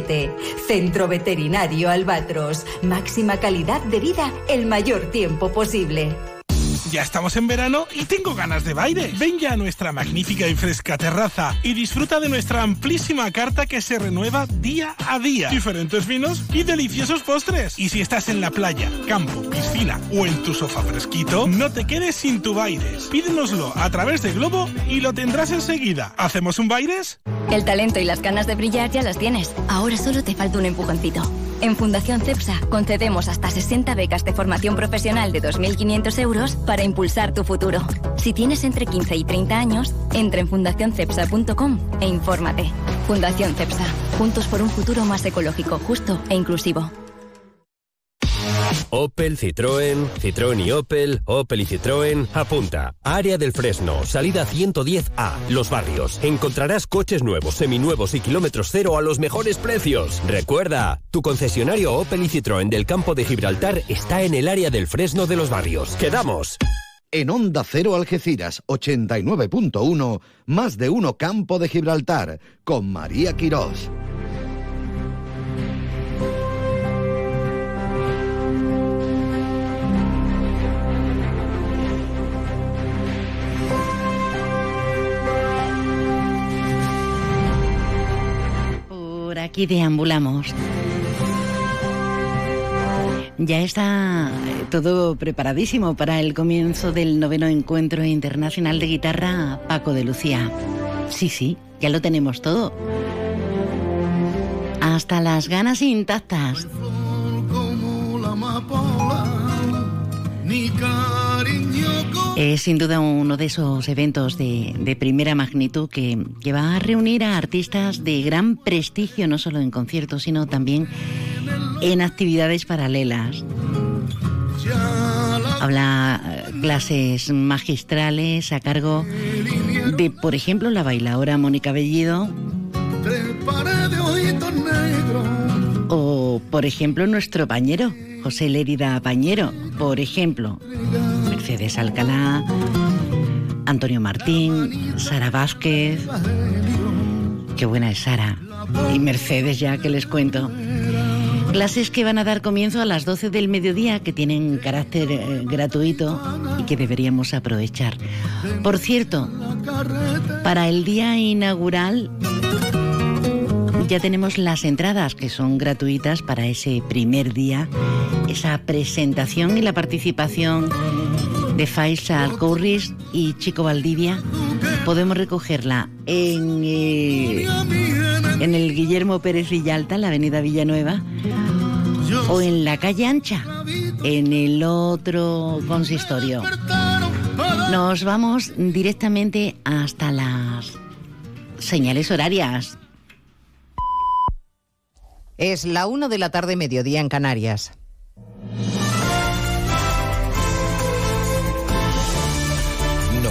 171407 Centro Veterinario Albatros. Máxima calidad de vida el mayor tiempo posible. Ya estamos en verano y tengo ganas de baile. Ven ya a nuestra magnífica y fresca terraza y disfruta de nuestra amplísima carta que se renueva día a día. Diferentes vinos y deliciosos postres. Y si estás en la playa, campo, piscina o en tu sofá fresquito, no te quedes sin tu Baires. Pídenoslo a través de Globo y lo tendrás enseguida. ¿Hacemos un Baires? El talento y las ganas de brillar ya las tienes. Ahora solo te falta un empujoncito. En Fundación CEPSA concedemos hasta 60 becas de formación profesional de 2.500 euros para impulsar tu futuro. Si tienes entre 15 y 30 años, entra en fundacioncepsa.com e infórmate. Fundación CEPSA, juntos por un futuro más ecológico, justo e inclusivo. Opel, Citroën, Citroën y Opel, Opel y Citroën, apunta. Área del Fresno, salida 110A, Los Barrios. Encontrarás coches nuevos, seminuevos y kilómetros cero a los mejores precios. Recuerda, tu concesionario Opel y Citroën del campo de Gibraltar está en el área del Fresno de Los Barrios. ¡Quedamos! En Onda Cero Algeciras 89.1, más de uno Campo de Gibraltar, con María Quirós. Aquí deambulamos. Ya está eh, todo preparadísimo para el comienzo del noveno encuentro internacional de guitarra Paco de Lucía. Sí, sí, ya lo tenemos todo. Hasta las ganas intactas. Es sin duda uno de esos eventos de, primera magnitud que, que, va a reunir a artistas de gran prestigio, no solo en conciertos, sino también en actividades paralelas. Habla eh, clases magistrales a cargo de, por ejemplo, la bailadora Mónica Bellido O, por ejemplo, nuestro pañero, José Lérida Pañero. Por ejemplo, Mercedes Alcalá, Antonio Martín, Sara Vázquez. Qué buena es Sara. Y Mercedes ya que les cuento. Clases que van a dar comienzo a las 12 del mediodía, que tienen carácter eh, gratuito y que deberíamos aprovechar. Por cierto, para el día inaugural ya tenemos las entradas que son gratuitas para ese primer día, esa presentación y la participación de Faisal Curris y Chico Valdivia. Podemos recogerla en, eh, en el Guillermo Pérez Villalta, la avenida Villanueva, o en la calle Ancha, en el otro consistorio. Nos vamos directamente hasta las señales horarias. Es la una de la tarde, mediodía en Canarias.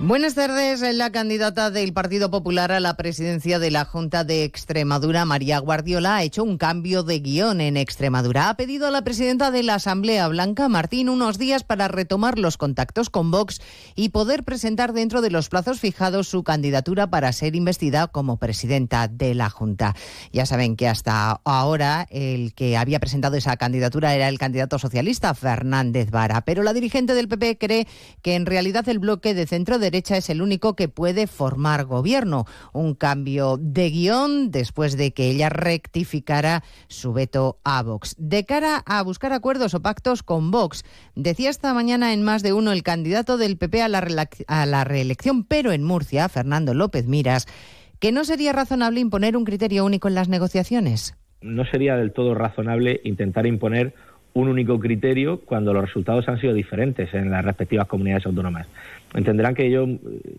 Buenas tardes. La candidata del Partido Popular a la presidencia de la Junta de Extremadura, María Guardiola, ha hecho un cambio de guion en Extremadura. Ha pedido a la presidenta de la Asamblea, Blanca Martín, unos días para retomar los contactos con Vox y poder presentar dentro de los plazos fijados su candidatura para ser investida como presidenta de la Junta. Ya saben que hasta ahora el que había presentado esa candidatura era el candidato socialista, Fernández Vara. Pero la dirigente del PP cree que en realidad el bloque de centro de derecha es el único que puede formar gobierno. Un cambio de guion después de que ella rectificara su veto a Vox. De cara a buscar acuerdos o pactos con Vox, decía esta mañana en más de uno el candidato del PP a la, a la reelección, pero en Murcia, Fernando López Miras, que no sería razonable imponer un criterio único en las negociaciones. No sería del todo razonable intentar imponer un único criterio cuando los resultados han sido diferentes en las respectivas comunidades autónomas. Entenderán que yo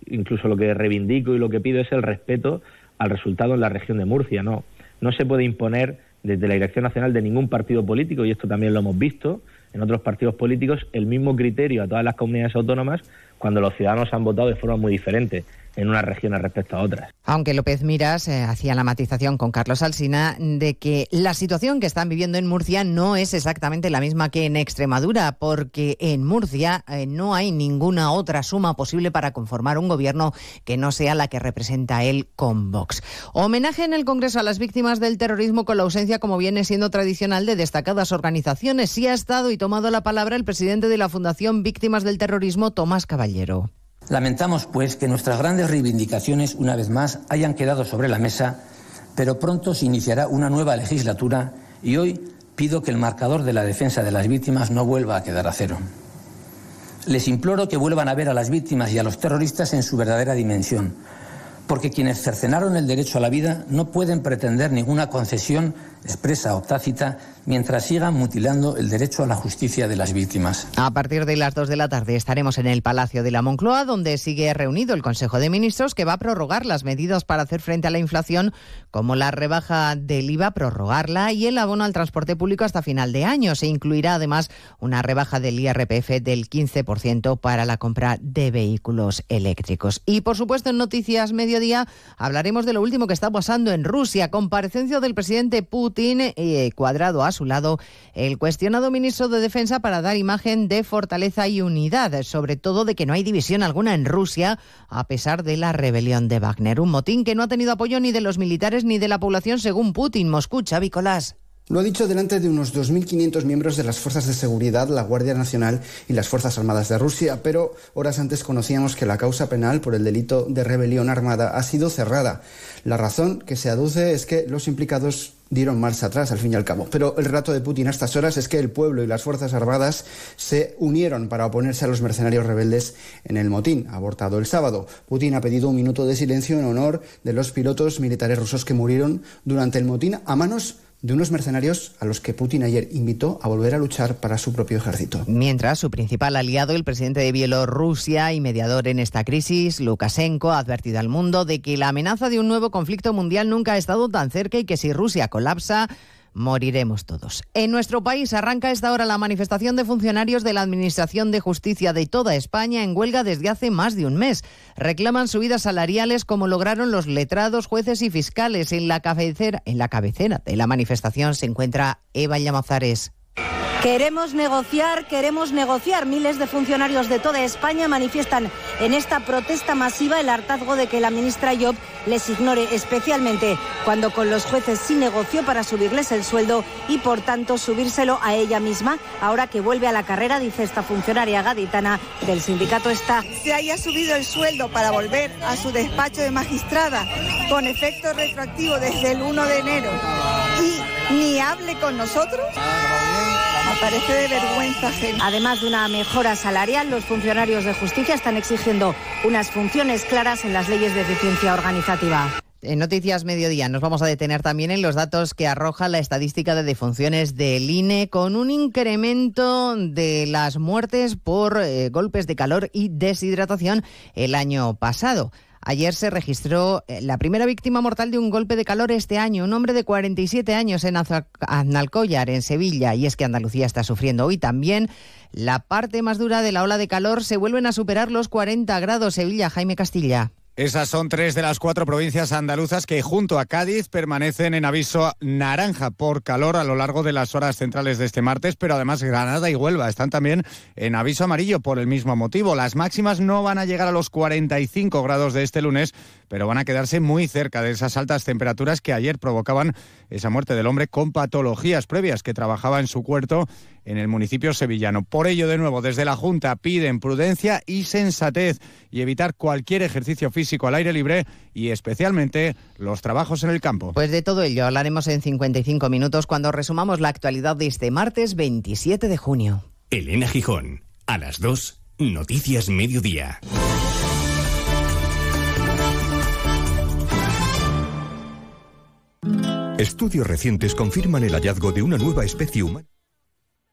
incluso lo que reivindico y lo que pido es el respeto al resultado en la región de Murcia. No, no se puede imponer desde la Dirección Nacional de ningún partido político, y esto también lo hemos visto en otros partidos políticos, el mismo criterio a todas las comunidades autónomas cuando los ciudadanos han votado de forma muy diferente en unas regiones respecto a otras. Aunque López Miras eh, hacía la matización con Carlos Alsina de que la situación que están viviendo en Murcia no es exactamente la misma que en Extremadura, porque en Murcia eh, no hay ninguna otra suma posible para conformar un gobierno que no sea la que representa él con Vox. Homenaje en el Congreso a las víctimas del terrorismo con la ausencia, como viene siendo tradicional, de destacadas organizaciones. Sí ha estado y tomado la palabra el presidente de la Fundación Víctimas del Terrorismo, Tomás Caballero. Lamentamos, pues, que nuestras grandes reivindicaciones, una vez más, hayan quedado sobre la mesa, pero pronto se iniciará una nueva legislatura y hoy pido que el marcador de la defensa de las víctimas no vuelva a quedar a cero. Les imploro que vuelvan a ver a las víctimas y a los terroristas en su verdadera dimensión, porque quienes cercenaron el derecho a la vida no pueden pretender ninguna concesión expresa o tácita mientras sigan mutilando el derecho a la justicia de las víctimas. A partir de las 2 de la tarde estaremos en el Palacio de la Moncloa, donde sigue reunido el Consejo de Ministros que va a prorrogar las medidas para hacer frente a la inflación, como la rebaja del IVA, prorrogarla y el abono al transporte público hasta final de año. Se incluirá además una rebaja del IRPF del 15% para la compra de vehículos eléctricos. Y por supuesto, en Noticias Mediodía hablaremos de lo último que está pasando en Rusia. Comparecencia del presidente Putin eh, cuadrado a su lado el cuestionado ministro de Defensa para dar imagen de fortaleza y unidad, sobre todo de que no hay división alguna en Rusia a pesar de la rebelión de Wagner. Un motín que no ha tenido apoyo ni de los militares ni de la población según Putin. Moscú, Xavi lo ha dicho delante de unos 2.500 miembros de las fuerzas de seguridad, la Guardia Nacional y las Fuerzas Armadas de Rusia, pero horas antes conocíamos que la causa penal por el delito de rebelión armada ha sido cerrada. La razón que se aduce es que los implicados dieron marcha atrás al fin y al cabo. Pero el relato de Putin a estas horas es que el pueblo y las Fuerzas Armadas se unieron para oponerse a los mercenarios rebeldes en el motín abortado el sábado. Putin ha pedido un minuto de silencio en honor de los pilotos militares rusos que murieron durante el motín a manos de unos mercenarios a los que Putin ayer invitó a volver a luchar para su propio ejército. Mientras, su principal aliado, el presidente de Bielorrusia y mediador en esta crisis, Lukashenko, ha advertido al mundo de que la amenaza de un nuevo conflicto mundial nunca ha estado tan cerca y que si Rusia colapsa, moriremos todos. En nuestro país arranca esta hora la manifestación de funcionarios de la Administración de Justicia de toda España en huelga desde hace más de un mes. Reclaman subidas salariales como lograron los letrados, jueces y fiscales. En la cabecera, en la cabecera de la manifestación se encuentra Eva Llamazares. Queremos negociar, queremos negociar. Miles de funcionarios de toda España manifiestan en esta protesta masiva el hartazgo de que la ministra Job les ignore, especialmente cuando con los jueces sí negoció para subirles el sueldo y por tanto subírselo a ella misma, ahora que vuelve a la carrera, dice esta funcionaria gaditana del sindicato está. Se haya subido el sueldo para volver a su despacho de magistrada con efecto retroactivo desde el 1 de enero y ni hable con nosotros. Me parece de vergüenza Además de una mejora salarial, los funcionarios de justicia están exigiendo unas funciones claras en las leyes de eficiencia organizativa. En Noticias Mediodía nos vamos a detener también en los datos que arroja la estadística de defunciones del INE con un incremento de las muertes por eh, golpes de calor y deshidratación el año pasado. Ayer se registró eh, la primera víctima mortal de un golpe de calor este año, un hombre de 47 años en Aznalcóllar, en Sevilla. Y es que Andalucía está sufriendo hoy también la parte más dura de la ola de calor. Se vuelven a superar los 40 grados. Sevilla, Jaime Castilla. Esas son tres de las cuatro provincias andaluzas que junto a Cádiz permanecen en aviso naranja por calor a lo largo de las horas centrales de este martes, pero además Granada y Huelva están también en aviso amarillo por el mismo motivo. Las máximas no van a llegar a los 45 grados de este lunes, pero van a quedarse muy cerca de esas altas temperaturas que ayer provocaban esa muerte del hombre con patologías previas que trabajaba en su cuarto en el municipio sevillano. Por ello, de nuevo, desde la Junta piden prudencia y sensatez y evitar cualquier ejercicio físico al aire libre y especialmente los trabajos en el campo. Pues de todo ello hablaremos en 55 minutos cuando resumamos la actualidad de este martes 27 de junio. Elena Gijón, a las 2, Noticias Mediodía. Estudios recientes confirman el hallazgo de una nueva especie humana.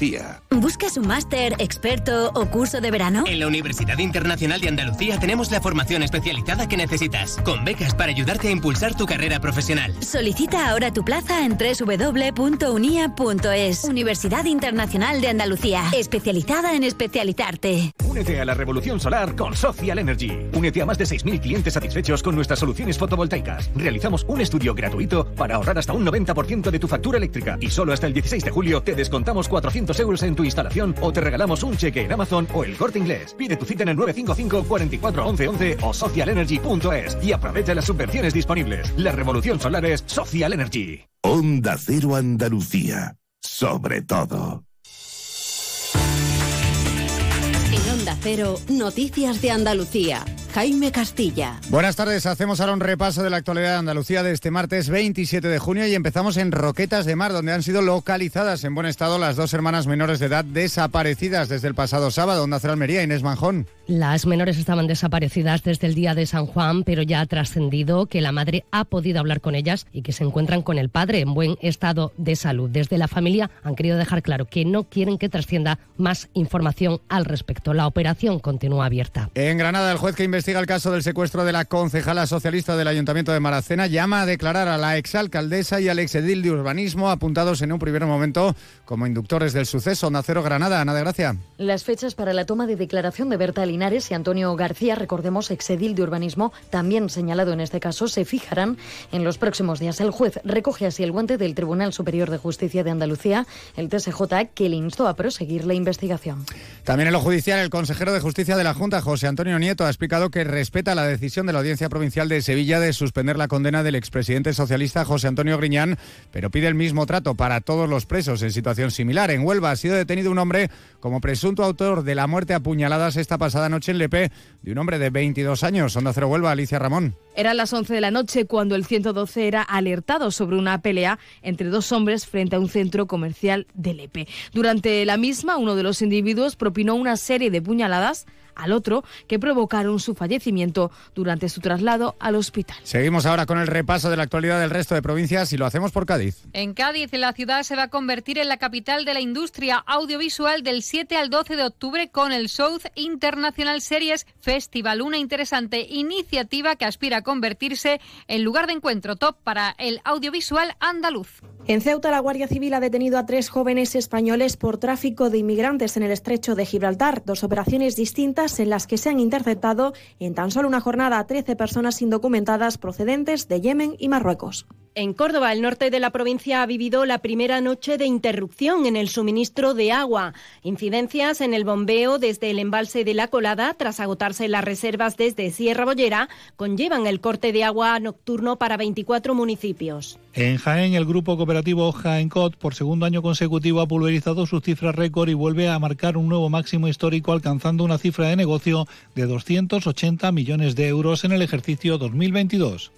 Andalucía. ¿Buscas un máster, experto o curso de verano? En la Universidad Internacional de Andalucía tenemos la formación especializada que necesitas, con becas para ayudarte a impulsar tu carrera profesional. Solicita ahora tu plaza en www.unia.es. Universidad Internacional de Andalucía, especializada en especializarte. Únete a la revolución solar con Social Energy. Únete a más de 6.000 clientes satisfechos con nuestras soluciones fotovoltaicas. Realizamos un estudio gratuito para ahorrar hasta un 90% de tu factura eléctrica y solo hasta el 16 de julio te descontamos 400 euros en tu instalación o te regalamos un cheque en Amazon o el corte inglés. Pide tu cita en el 955 44 11 11 o socialenergy.es y aprovecha las subvenciones disponibles. La revolución solar es Social Energy. Onda Cero Andalucía. Sobre todo. En Onda Cero, Noticias de Andalucía. Jaime Castilla. Buenas tardes, hacemos ahora un repaso de la actualidad de Andalucía de este martes 27 de junio y empezamos en Roquetas de Mar, donde han sido localizadas en buen estado las dos hermanas menores de edad desaparecidas desde el pasado sábado. Onda Almería, Inés Manjón. Las menores estaban desaparecidas desde el día de San Juan, pero ya ha trascendido que la madre ha podido hablar con ellas y que se encuentran con el padre en buen estado de salud. Desde la familia han querido dejar claro que no quieren que trascienda más información al respecto. La operación continúa abierta. En Granada, el juez que investiga el caso del secuestro de la concejala socialista del Ayuntamiento de Maracena llama a declarar a la exalcaldesa y al exedil de urbanismo apuntados en un primer momento como inductores del suceso. Nacero Granada, Ana de Gracia. Las fechas para la toma de declaración de Berta Linares y Antonio García, recordemos, exedil de urbanismo, también señalado en este caso, se fijarán en los próximos días. El juez recoge así el guante del Tribunal Superior de Justicia de Andalucía, el TSJ, que le instó a proseguir la investigación. También en lo judicial, el consejero de Justicia de la Junta, José Antonio Nieto, ha explicado que respeta la decisión de la Audiencia Provincial de Sevilla de suspender la condena del expresidente socialista José Antonio Griñán, pero pide el mismo trato para todos los presos en situación similar. En Huelva ha sido detenido un hombre como presunto autor de la muerte a puñaladas esta pasada noche en Lepe de un hombre de 22 años. Onda Cero Huelva, Alicia Ramón. Era las 11 de la noche cuando el 112 era alertado sobre una pelea entre dos hombres frente a un centro comercial de Lepe. Durante la misma, uno de los individuos propinó una serie de puñaladas al otro que provocaron su fallecimiento durante su traslado al hospital. Seguimos ahora con el repaso de la actualidad del resto de provincias y lo hacemos por Cádiz. En Cádiz, la ciudad se va a convertir en la capital de la industria audiovisual del 7 al 12 de octubre con el South International Series Festival, una interesante iniciativa que aspira a convertirse en lugar de encuentro top para el audiovisual andaluz. En Ceuta, la Guardia Civil ha detenido a tres jóvenes españoles por tráfico de inmigrantes en el estrecho de Gibraltar, dos operaciones distintas en las que se han interceptado en tan solo una jornada a 13 personas indocumentadas procedentes de Yemen y Marruecos. En Córdoba, el norte de la provincia ha vivido la primera noche de interrupción en el suministro de agua. Incidencias en el bombeo desde el embalse de la Colada, tras agotarse las reservas desde Sierra Bollera, conllevan el corte de agua nocturno para 24 municipios. En Jaén, el grupo cooperativo Jaencot, por segundo año consecutivo, ha pulverizado sus cifras récord y vuelve a marcar un nuevo máximo histórico, alcanzando una cifra de negocio de 280 millones de euros en el ejercicio 2022.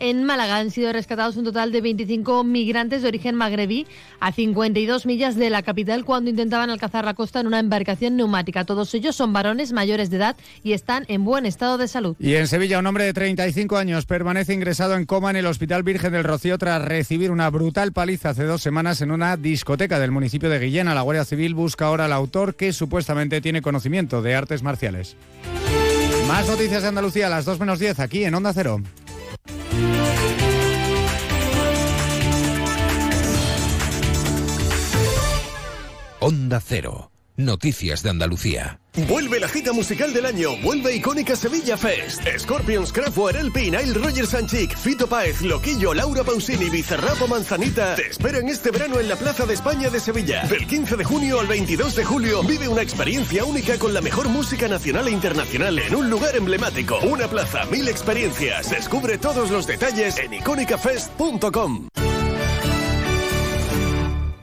En Málaga han sido rescatados un total de 25 migrantes de origen magrebí a 52 millas de la capital cuando intentaban alcanzar la costa en una embarcación neumática. Todos ellos son varones mayores de edad y están en buen estado de salud. Y en Sevilla, un hombre de 35 años permanece ingresado en coma en el Hospital Virgen del Rocío tras recibir una brutal paliza hace dos semanas en una discoteca del municipio de Guillena. La Guardia Civil busca ahora al autor que supuestamente tiene conocimiento de artes marciales. Más noticias de Andalucía a las 2 menos 10 aquí en Onda Cero. Onda Cero. Noticias de Andalucía. Vuelve la cita musical del año, vuelve icónica Sevilla Fest. Scorpions, Kraftwerk, El Nile Roger Sanchik, Fito Páez, Loquillo, Laura Pausini, Bizarrapo Manzanita te esperan este verano en la Plaza de España de Sevilla. Del 15 de junio al 22 de julio vive una experiencia única con la mejor música nacional e internacional en un lugar emblemático. Una plaza, mil experiencias. Descubre todos los detalles en icónicafest.com.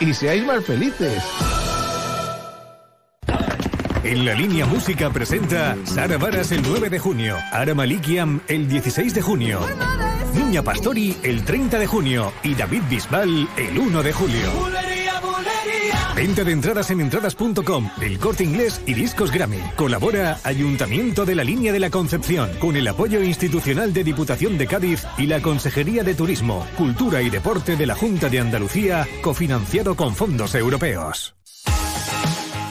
y seáis más felices. En la línea música presenta Sara Varas el 9 de junio, Ara Malikiam el 16 de junio, Niña Pastori el 30 de junio y David Bisbal el 1 de julio. Venta de entradas en entradas.com, El Corte Inglés y Discos Grammy. Colabora Ayuntamiento de la Línea de la Concepción con el apoyo institucional de Diputación de Cádiz y la Consejería de Turismo, Cultura y Deporte de la Junta de Andalucía, cofinanciado con fondos europeos.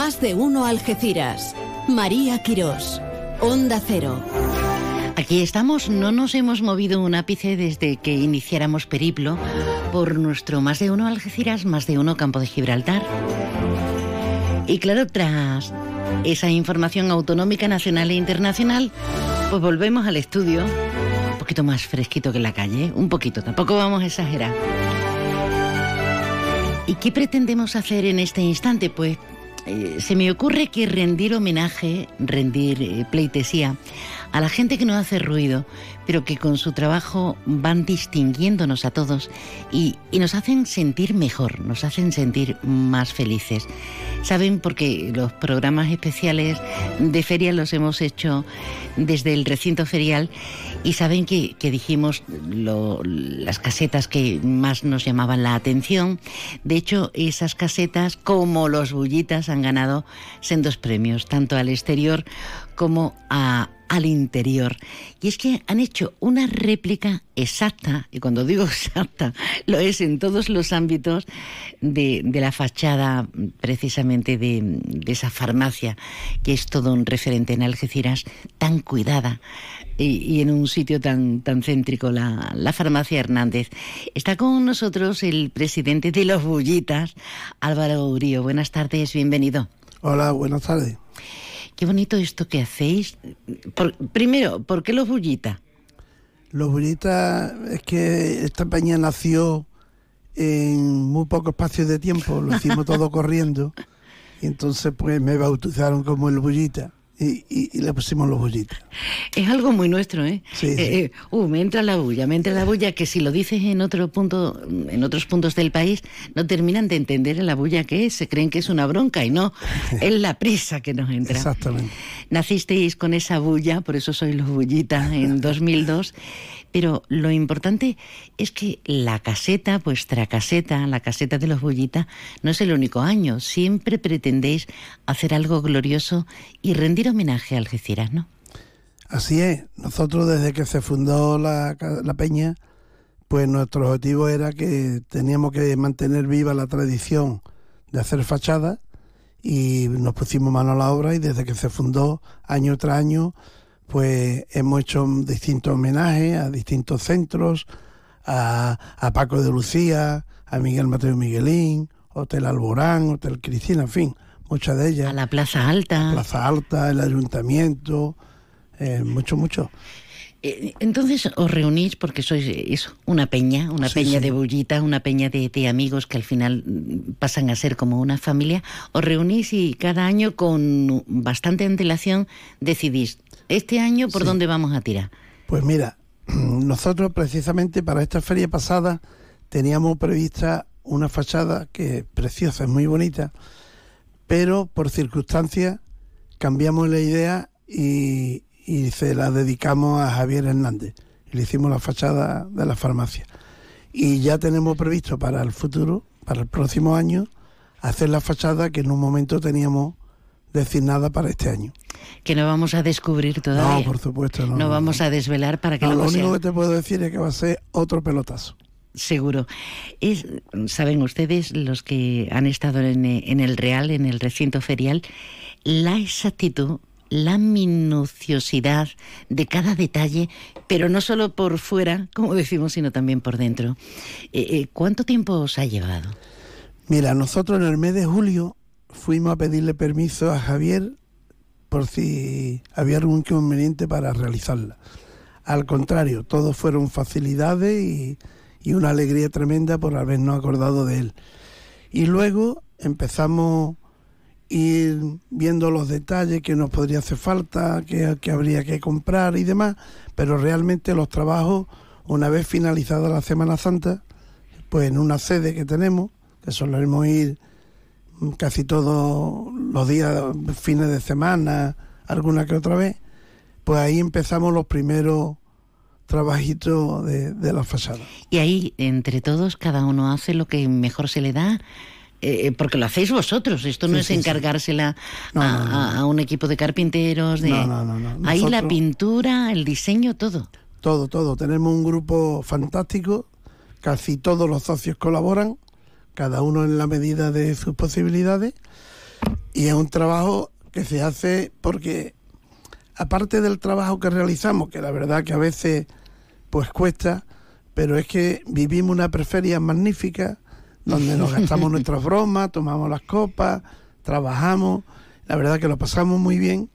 Más de uno Algeciras. María Quirós. Onda Cero. Aquí estamos, no nos hemos movido un ápice desde que iniciáramos periplo por nuestro más de uno Algeciras, más de uno Campo de Gibraltar. Y claro, tras esa información autonómica, nacional e internacional, pues volvemos al estudio, un poquito más fresquito que la calle, un poquito, tampoco vamos a exagerar. ¿Y qué pretendemos hacer en este instante? Pues eh, se me ocurre que rendir homenaje, rendir eh, pleitesía a la gente que no hace ruido, pero que con su trabajo van distinguiéndonos a todos y, y, nos hacen sentir mejor, nos hacen sentir más felices. Saben porque los programas especiales de feria los hemos hecho desde el recinto ferial y saben que, que dijimos lo, las casetas que más nos llamaban la atención. De hecho, esas casetas, como los bullitas, han ganado sendos premios, tanto al exterior como a, al interior. Y es que han hecho una réplica exacta, y cuando digo *laughs* exacta, lo es en todos los ámbitos de, de la fachada precisamente de, de, esa farmacia, que es todo un referente en Algeciras, tan cuidada. Y, en un sitio tan, tan céntrico, la, la farmacia Hernández. Está con nosotros el presidente de los Bullitas, Álvaro Urío. Buenas tardes, bienvenido. Hola, buenas tardes. Qué bonito esto que hacéis. Por, primero, ¿por qué los bullitas? Los bullitas es que esta peña nació en muy poco espacio de tiempo, lo hicimos todo *laughs* corriendo y entonces pues me bautizaron como el bullita. Y, y, y, le pusimos los bullitas. Es algo muy nuestro, ¿eh? Sí, sí. Eh, eh, uh, me entra la bulla, me entra la bulla que si lo dices en otro punto, en otros puntos del país, no terminan de entender la bulla que es, se creen que es una bronca y no, *laughs* es la prisa que nos entra. Exactamente. Nacisteis con esa bulla, por eso sois los bullitas en *laughs* 2002, pero lo importante es que la caseta, vuestra caseta, la caseta de los bullitas, no es el único año, siempre pretendéis hacer algo glorioso y rendir homenaje a Algeciras, ¿no? Así es. Nosotros desde que se fundó la, la, Peña, pues nuestro objetivo era que teníamos que mantener viva la tradición de hacer fachadas y nos pusimos mano a la obra y desde que se fundó año tras año pues hemos hecho distintos homenajes a distintos centros, a, a Paco de Lucía, a Miguel Mateo Miguelín, Hotel Alborán, Hotel Cristina, en fin, muchas de ellas. A la Plaza Alta. Plaza Alta, el Ayuntamiento, eh, mucho, mucho. Entonces os reunís porque sois eso, una peña, una Sí, peña sí. de bullitas, una peña de, de amigos que al final mm, pasan a ser como una familia. Os reunís y cada año con bastante antelación decidís, este año por Sí. dónde vamos a tirar. Pues mira, *clears throat* nosotros precisamente para esta feria pasada teníamos prevista una fachada que es preciosa, es muy bonita, pero por circunstancias cambiamos la idea y, y se la dedicamos a Javier Hernández. Y le hicimos la fachada de la farmacia. Y ya tenemos previsto para el futuro, para el próximo año, hacer la fachada que en un momento teníamos designada para este año. Que no vamos a descubrir todavía. No, por supuesto, no. No, vamos a desvelar para que no, luego lo único que te puedo decir es que va a ser otro pelotazo. Seguro. Es, saben ustedes, los que han estado en, en el Real, en el recinto ferial, la exactitud, la minuciosidad de cada detalle, pero no solo por fuera, como decimos, sino también por dentro. Eh, eh, ¿Cuánto tiempo os ha llevado? Mira, nosotros en el mes de julio fuimos a pedirle permiso a Javier por si había algún inconveniente para realizarla. Al contrario, todos fueron facilidades y, y una alegría tremenda por habernos acordado de él. Y luego empezamos ir viendo los detalles que nos podría hacer falta, que, que habría que comprar y demás, pero realmente los trabajos, una vez finalizada la Semana Santa, pues en una sede que tenemos, que solemos ir casi todos los días, fines de semana, alguna que otra vez, pues ahí empezamos los primeros trabajitos de, de la fachada. Y ahí, entre todos, cada uno hace lo que mejor se le da. eh, porque lo hacéis vosotros, esto no Sí, es sí, sí. encargársela No, a, no, no. a- un equipo de carpinteros, de No, no, no, no. ahí la pintura, el diseño, todo. Todo, todo. Tenemos un grupo fantástico, casi todos los socios colaboran, cada uno en la medida de sus posibilidades, y es un trabajo que se hace porque, aparte del trabajo que realizamos, que la verdad que a veces pues cuesta, pero es que vivimos una preferia magnífica, donde nos gastamos *laughs* nuestras bromas, tomamos las copas, trabajamos, la verdad que lo pasamos muy bien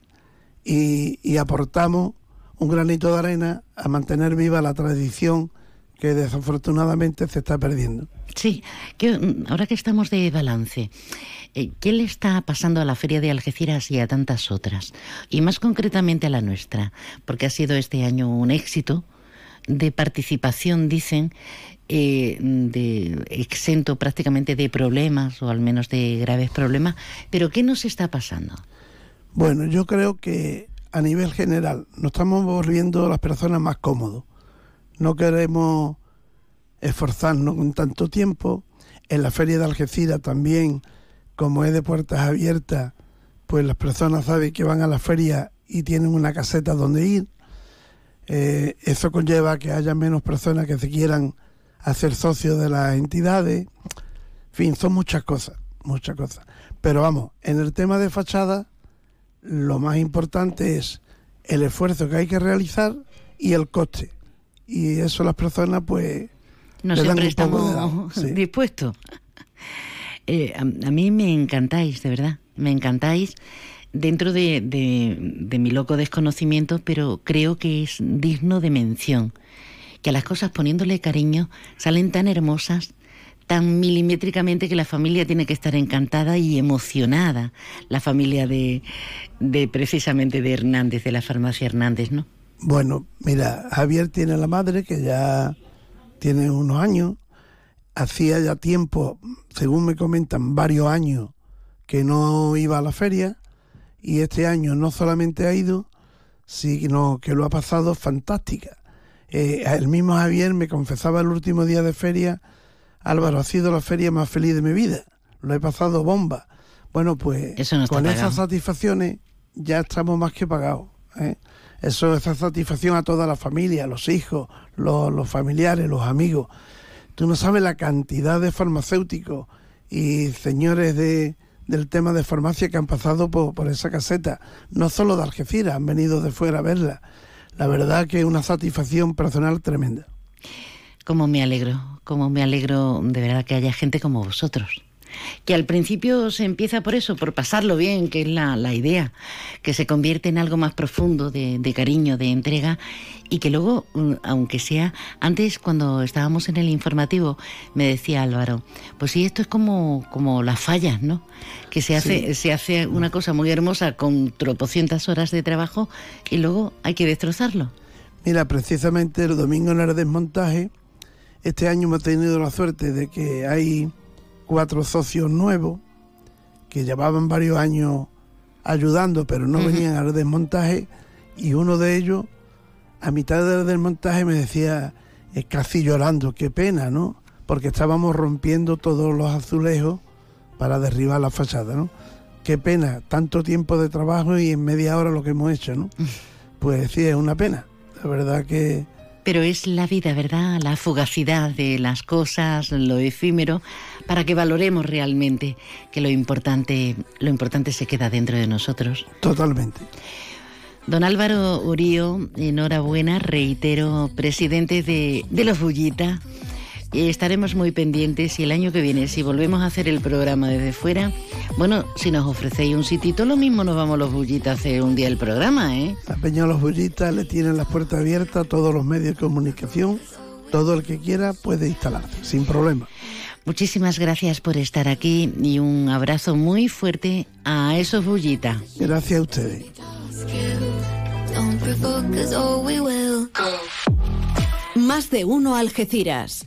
y, y aportamos un granito de arena a mantener viva la tradición que desafortunadamente se está perdiendo. Sí, que, mm, ahora que estamos de balance, eh, ¿qué le está pasando a la Feria de Algeciras y a tantas otras? Y más concretamente a la nuestra, porque ha sido este año un éxito de participación, dicen, eh, de exento prácticamente de problemas, o al menos de graves problemas, pero ¿qué nos está pasando? Bueno, yo creo que a nivel general nos estamos volviendo las personas más cómodos. No queremos esforzarnos con tanto tiempo. En la feria de Algeciras también, como es de puertas abiertas, pues las personas saben que van a la feria y tienen una caseta donde ir. Eh, eso conlleva que haya menos personas que se quieran hacer socios de las entidades. En fin, son muchas cosas, muchas cosas. Pero vamos, en el tema de fachada, lo más importante es el esfuerzo que hay que realizar y el coste. Y eso las personas, pues, no siempre estamos *laughs* dispuestos. Eh, a, mí me encantáis, de verdad, me encantáis dentro de, de, mi loco desconocimiento, pero creo que es digno de mención. Que a las cosas poniéndole cariño salen tan hermosas, tan milimétricamente que la familia tiene que estar encantada y emocionada. La familia de, de precisamente de Hernández, de la farmacia Hernández, ¿no? Bueno, mira, Javier tiene la madre que ya tiene unos años, hacía ya tiempo, según me comentan, varios años que no iba a la feria y este año no solamente ha ido, sino que lo ha pasado fantástica. Eh, el mismo Javier me confesaba el último día de feria, Álvaro, ha sido la feria más feliz de mi vida, lo he pasado bomba. Bueno, pues con esas satisfacciones ya estamos más que pagados. ¿eh? Eso, esa satisfacción a toda la familia, los hijos, los, familiares, los amigos. Tú no sabes la cantidad de farmacéuticos y señores de, del tema de farmacia que han pasado por, por, esa caseta, no solo de Algeciras, han venido de fuera a verla. La verdad que es una satisfacción personal tremenda. Como me alegro, como me alegro de verdad que haya gente como vosotros que al principio se empieza por eso, por pasarlo bien, que es la, idea, que se convierte en algo más profundo de, cariño, de entrega, y que luego, mm, aunque sea, antes cuando estábamos en el informativo, me decía Álvaro, pues sí, esto es como, como las fallas, ¿no? Que se hace, se hace una cosa muy hermosa con tropocientas horas de trabajo y luego hay que destrozarlo. Mira, precisamente el domingo en el desmontaje, este año hemos tenido la suerte de que hay cuatro socios nuevos que llevaban varios años ayudando, pero no venían al desmontaje, y uno de ellos, a mitad del desmontaje, me decía, casi llorando, qué pena, ¿no? Porque estábamos rompiendo todos los azulejos para derribar la fachada, ¿no? Qué pena, tanto tiempo de trabajo y en media hora lo que hemos hecho, ¿no? Pues sí, es una pena. La verdad que... Pero es la vida, ¿verdad? La fugacidad de las cosas, lo efímero para que valoremos realmente que lo importante, lo importante se queda dentro de nosotros. Totalmente. Don Álvaro Urío, enhorabuena, reitero, presidente de, de los Bullita. Estaremos muy pendientes y el año que viene, si volvemos a hacer el programa desde fuera, bueno, si nos ofrecéis un sitito, lo mismo nos vamos los Bullitas a hacer un día el programa, ¿eh? La Peña Los Bullitas le tienen las puertas abiertas a todos los medios de comunicación, todo el que quiera puede instalarse, sin problema. Muchísimas gracias por estar aquí y un abrazo muy fuerte a esos Bullita. Gracias a ustedes. Más de uno Algeciras.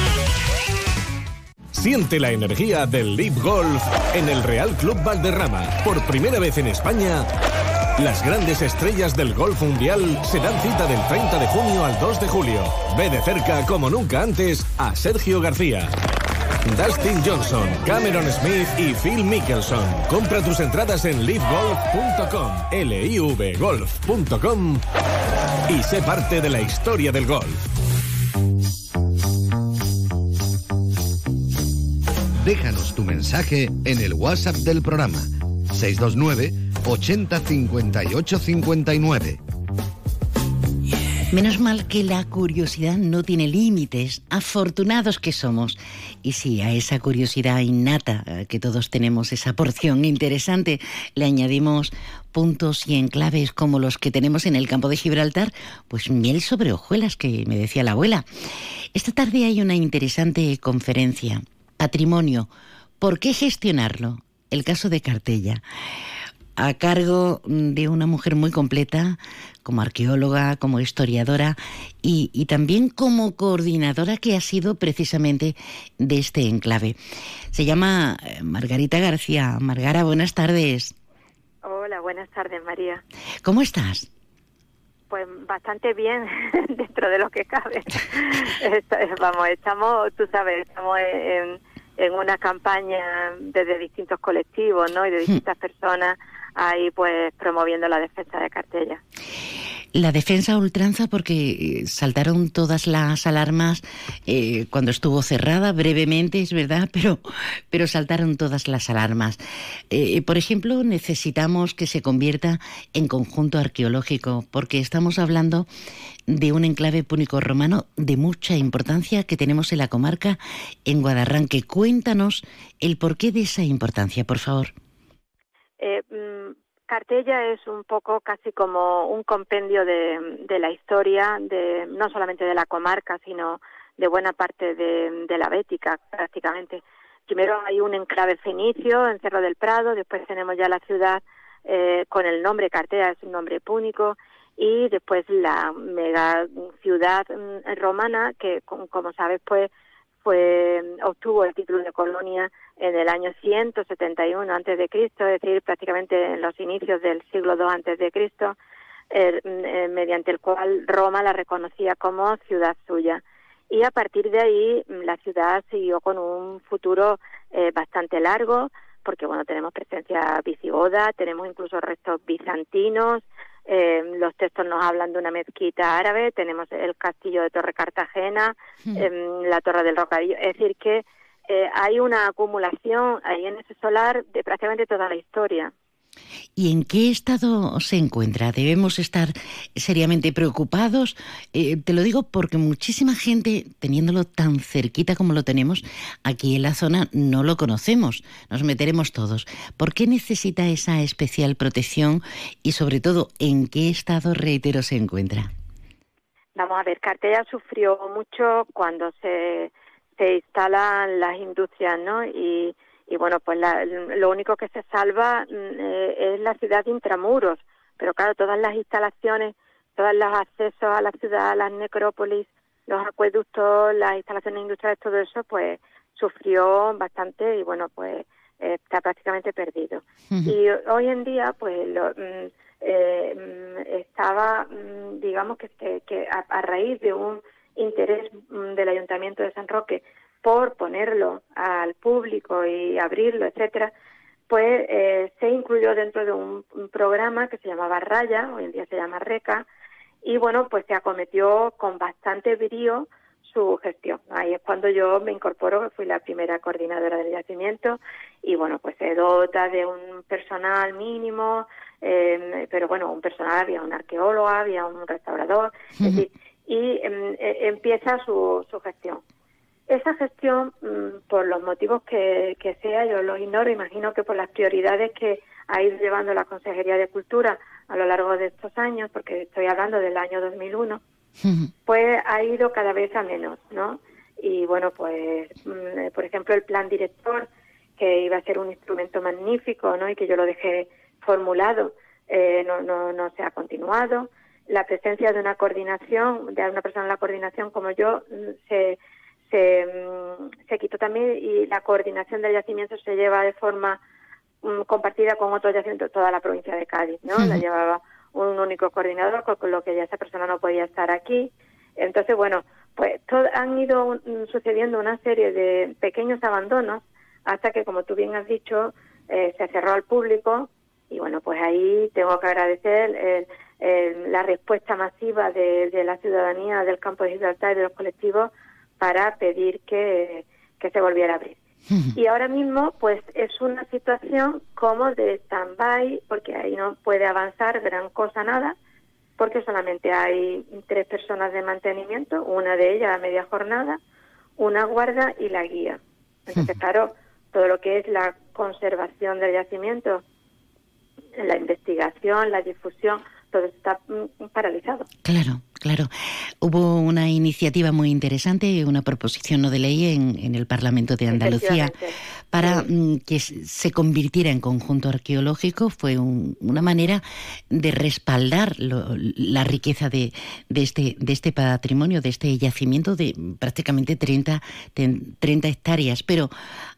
Siente la energía del Leap Golf en el Real Club Valderrama. Por primera vez en España, las grandes estrellas del golf mundial se dan cita del 30 de junio al 2 de julio. Ve de cerca, como nunca antes, a Sergio García. Dustin Johnson, Cameron Smith y Phil Mickelson. Compra tus entradas en livegolf.com, l golf.com y sé parte de la historia del golf. Déjanos tu mensaje en el WhatsApp del programa 629 80 58 59. Menos mal que la curiosidad no tiene límites, afortunados que somos. Y si a esa curiosidad innata eh, que todos tenemos, esa porción interesante, le añadimos puntos y enclaves como los que tenemos en el campo de Gibraltar, pues miel sobre hojuelas, que me decía la abuela. Esta tarde hay una interesante conferencia, Patrimonio, ¿por qué gestionarlo? El caso de Cartella a cargo de una mujer muy completa, como arqueóloga, como historiadora y, también como coordinadora que ha sido precisamente de este enclave. Se llama eh, Margarita García. Margara, buenas tardes. Hola, buenas tardes, María. ¿Cómo estás? Pues bastante bien *laughs* dentro de lo que cabe. *laughs* Vamos, estamos, tú sabes, estamos en, en una campaña desde distintos colectivos, ¿no? Y de hmm. distintas personas ahí pues promoviendo la defensa de Cartella. La defensa ultranza porque eh, saltaron todas las alarmas eh, cuando estuvo cerrada brevemente, es verdad, *laughs* pero, pero saltaron todas las alarmas. Eh, por ejemplo, necesitamos que se convierta en conjunto arqueológico porque estamos hablando de un enclave púnico romano de mucha importancia que tenemos en la comarca en Guadarranque. Cuéntanos el porqué de esa importancia, por favor. Eh, mm, Cartella es un poco casi como un compendio de, la historia, de no solamente de la comarca, sino de buena parte de, la Bética, prácticamente. Primero hay un enclave fenicio en Cerro del Prado, después tenemos ya la ciudad eh, con el nombre Cartella, es un nombre púnico, y después la mega ciudad mm, romana, que como sabes, pues fue obtuvo el título de colonia en el año 171 antes de Cristo, es decir, prácticamente en los inicios del siglo II antes de Cristo, eh, mediante el cual Roma la reconocía como ciudad suya. Y a partir de ahí la ciudad siguió con un futuro eh, bastante largo, porque bueno tenemos presencia visigoda, tenemos incluso restos bizantinos, eh, los textos nos hablan de una mezquita árabe, tenemos el castillo de Torre Cartagena, hmm. em, la Torre del Rocadillo, es decir que eh, hay una acumulación ahí en ese solar de prácticamente toda la historia. ¿Y en qué estado se encuentra? ¿Debemos estar seriamente preocupados? Eh, te lo digo porque muchísima gente, teniéndolo tan cerquita como lo tenemos, aquí en la zona no lo conocemos, nos meteremos todos. ¿Por qué necesita esa especial protección y sobre todo en qué estado, reitero, se encuentra? Vamos a ver, Cartella sufrió mucho cuando se, se instalan las industrias, ¿no? Y y bueno, pues lo único que se salva mm, eh, es la ciudad de intramuros, pero claro, todas las instalaciones, todos los accesos a la ciudad, las necrópolis, los acueductos, las instalaciones industriales, todo eso, pues sufrió bastante y bueno, pues está prácticamente perdido. Y hoy en día, pues lo, mm, eh, mm, estaba, digamos que, que, a, raíz de un interés del Ayuntamiento de San Roque por ponerlo al público y abrirlo, etcétera, pues eh, se incluyó dentro de un, programa que se llamaba Raya, hoy en día se llama RECA, y bueno, pues se acometió con bastante brío su gestión. Ahí es cuando yo me incorporo, fui la primera coordinadora del yacimiento y bueno, pues se dota de un personal mínimo, eh, pero bueno, un personal, había un arqueólogo, había un restaurador, y em, e, empieza su, su gestión. Esa gestión, mm, por los motivos que, sea, yo lo ignoro, imagino que por las prioridades que ha ido llevando la Consejería de Cultura a lo largo de estos años, porque estoy hablando del año 2001, *laughs* pues ha ido cada vez a menos, ¿no? Y bueno, pues, mm, por ejemplo, el plan director, que iba a ser un instrumento magnífico, ¿no? Y que yo lo dejé formulado, eh, no, no, no se ha continuado. La presencia de una coordinación, de una persona en la coordinación como yo, mm, se se, mm, se quitó también y la coordinación del yacimiento se lleva de forma mm, compartida con otros yacimientos toda la provincia de Cádiz, ¿no? La llevaba un único coordinador, con lo que ya esa persona no podía estar aquí. Entonces, bueno, pues han ido mm, sucediendo una serie de pequeños abandonos hasta que, como tú bien has dicho, eh, se cerró al público y bueno, pues ahí tengo que agradecer la respuesta masiva de, de, la ciudadanía del campo de Gibraltar y de los colectivos para pedir que, se volviera a abrir. Y ahora mismo, pues es una situación como de stand-by, porque ahí no puede avanzar gran cosa, nada, porque solamente hay tres personas de mantenimiento, una de ellas a media jornada, una guarda y la guía. Entonces, claro, todo lo que es la conservación del yacimiento, la investigación, la difusión, todo está mm, paralizado. Claro, claro. Hubo una iniciativa muy interesante, una proposición no de ley en, en el Parlamento de Andalucía para mm, que se convirtiera en conjunto arqueológico. Fue una manera de respaldar la riqueza de, de, este, de este patrimonio, de este yacimiento de prácticamente 30, 30 hectáreas. Pero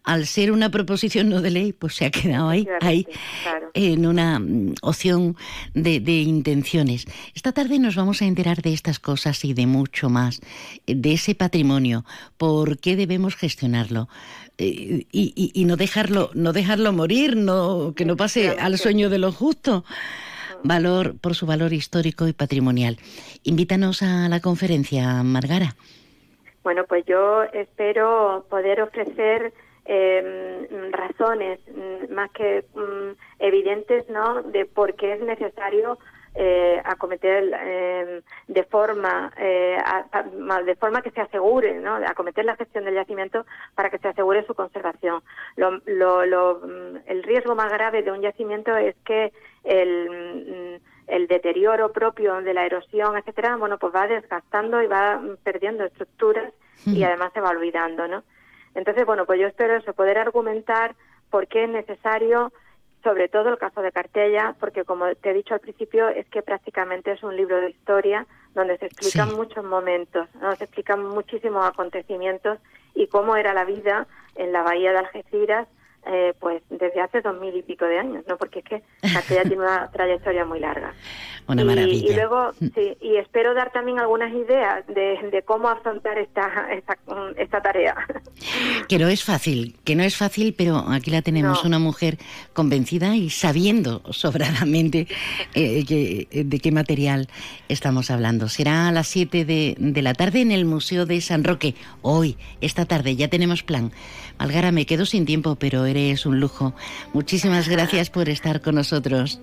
al ser una proposición no de ley, pues se ha quedado ahí, ahí en una mm, opción de, de intenciones. Esta tarde nos vamos a enterar de estas cosas y de mucho más, de ese patrimonio, por qué debemos gestionarlo. Eh, y, y, no dejarlo no dejarlo morir no que no pase al sueño de lo justo. Valor por su valor histórico y patrimonial. Invítanos a la conferencia Margara. Bueno pues yo espero poder ofrecer eh, razones mm, más que mm, evidentes no de por qué es necesario eh, acometer eh, de forma eh, de forma que se asegure ¿no? acometer la gestión del yacimiento para que se asegure su conservación. Lo, lo, mm, el riesgo más grave de un yacimiento es que el, mm, el deterioro propio de la erosión etcétera bueno pues va desgastando y va perdiendo estructuras y además se va olvidando no entonces bueno pues yo espero eso poder argumentar por qué es necesario sobre todo el caso de Cartella, porque como te he dicho al principio, es que prácticamente es un libro de historia donde se explican muchos momentos, ¿no? se explican muchísimos acontecimientos y cómo era la vida en la bahía de Algeciras eh, pues desde hace dos mil y pico de años, ¿no? Porque es que Castilla tiene una *laughs* trayectoria muy larga. Una y, maravilla. Y luego, sí, y espero dar también algunas ideas de, cómo afrontar esta, esta, tarea. *laughs* Que no es fácil, que no es fácil, pero aquí la tenemos una mujer convencida y sabiendo sobradamente *laughs* eh, de qué material estamos hablando. Será a las 7 de, de la tarde en el Museo de San Roque. Hoy, esta tarde, ya tenemos plan. Algara, me quedo sin tiempo, pero eres un lujo. Muchísimas gracias por estar con nosotros.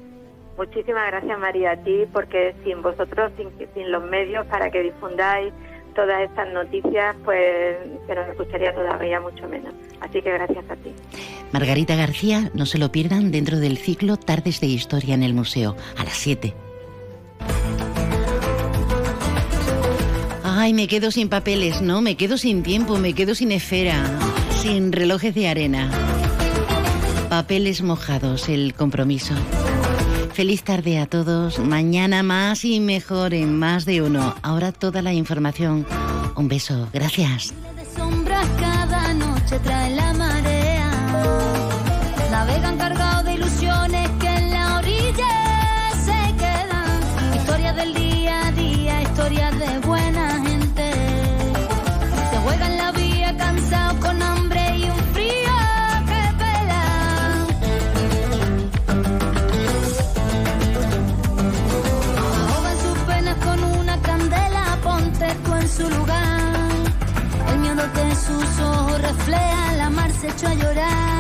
Muchísimas gracias, María, a ti, porque sin vosotros, sin, sin los medios para que difundáis todas estas noticias, pues se nos escucharía todavía mucho menos. Así que gracias a ti. Margarita García, no se lo pierdan dentro del ciclo Tardes de Historia en el Museo, a las 7. Ay, me quedo sin papeles, no, me quedo sin tiempo, me quedo sin esfera, sin relojes de arena. Papeles mojados, el compromiso. Feliz tarde a todos. Mañana más y mejor en más de uno. Ahora toda la información. Un beso. Gracias. Sus ojos refleja, la mar se echó a llorar.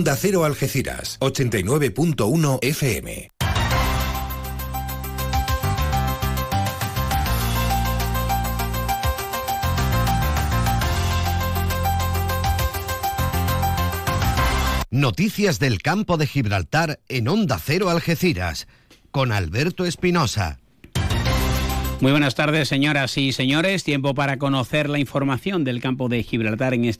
Onda Cero Algeciras, 89.1 FM. Noticias del campo de Gibraltar en Onda Cero Algeciras, con Alberto Espinosa. Muy buenas tardes, señoras y señores. Tiempo para conocer la información del campo de Gibraltar en este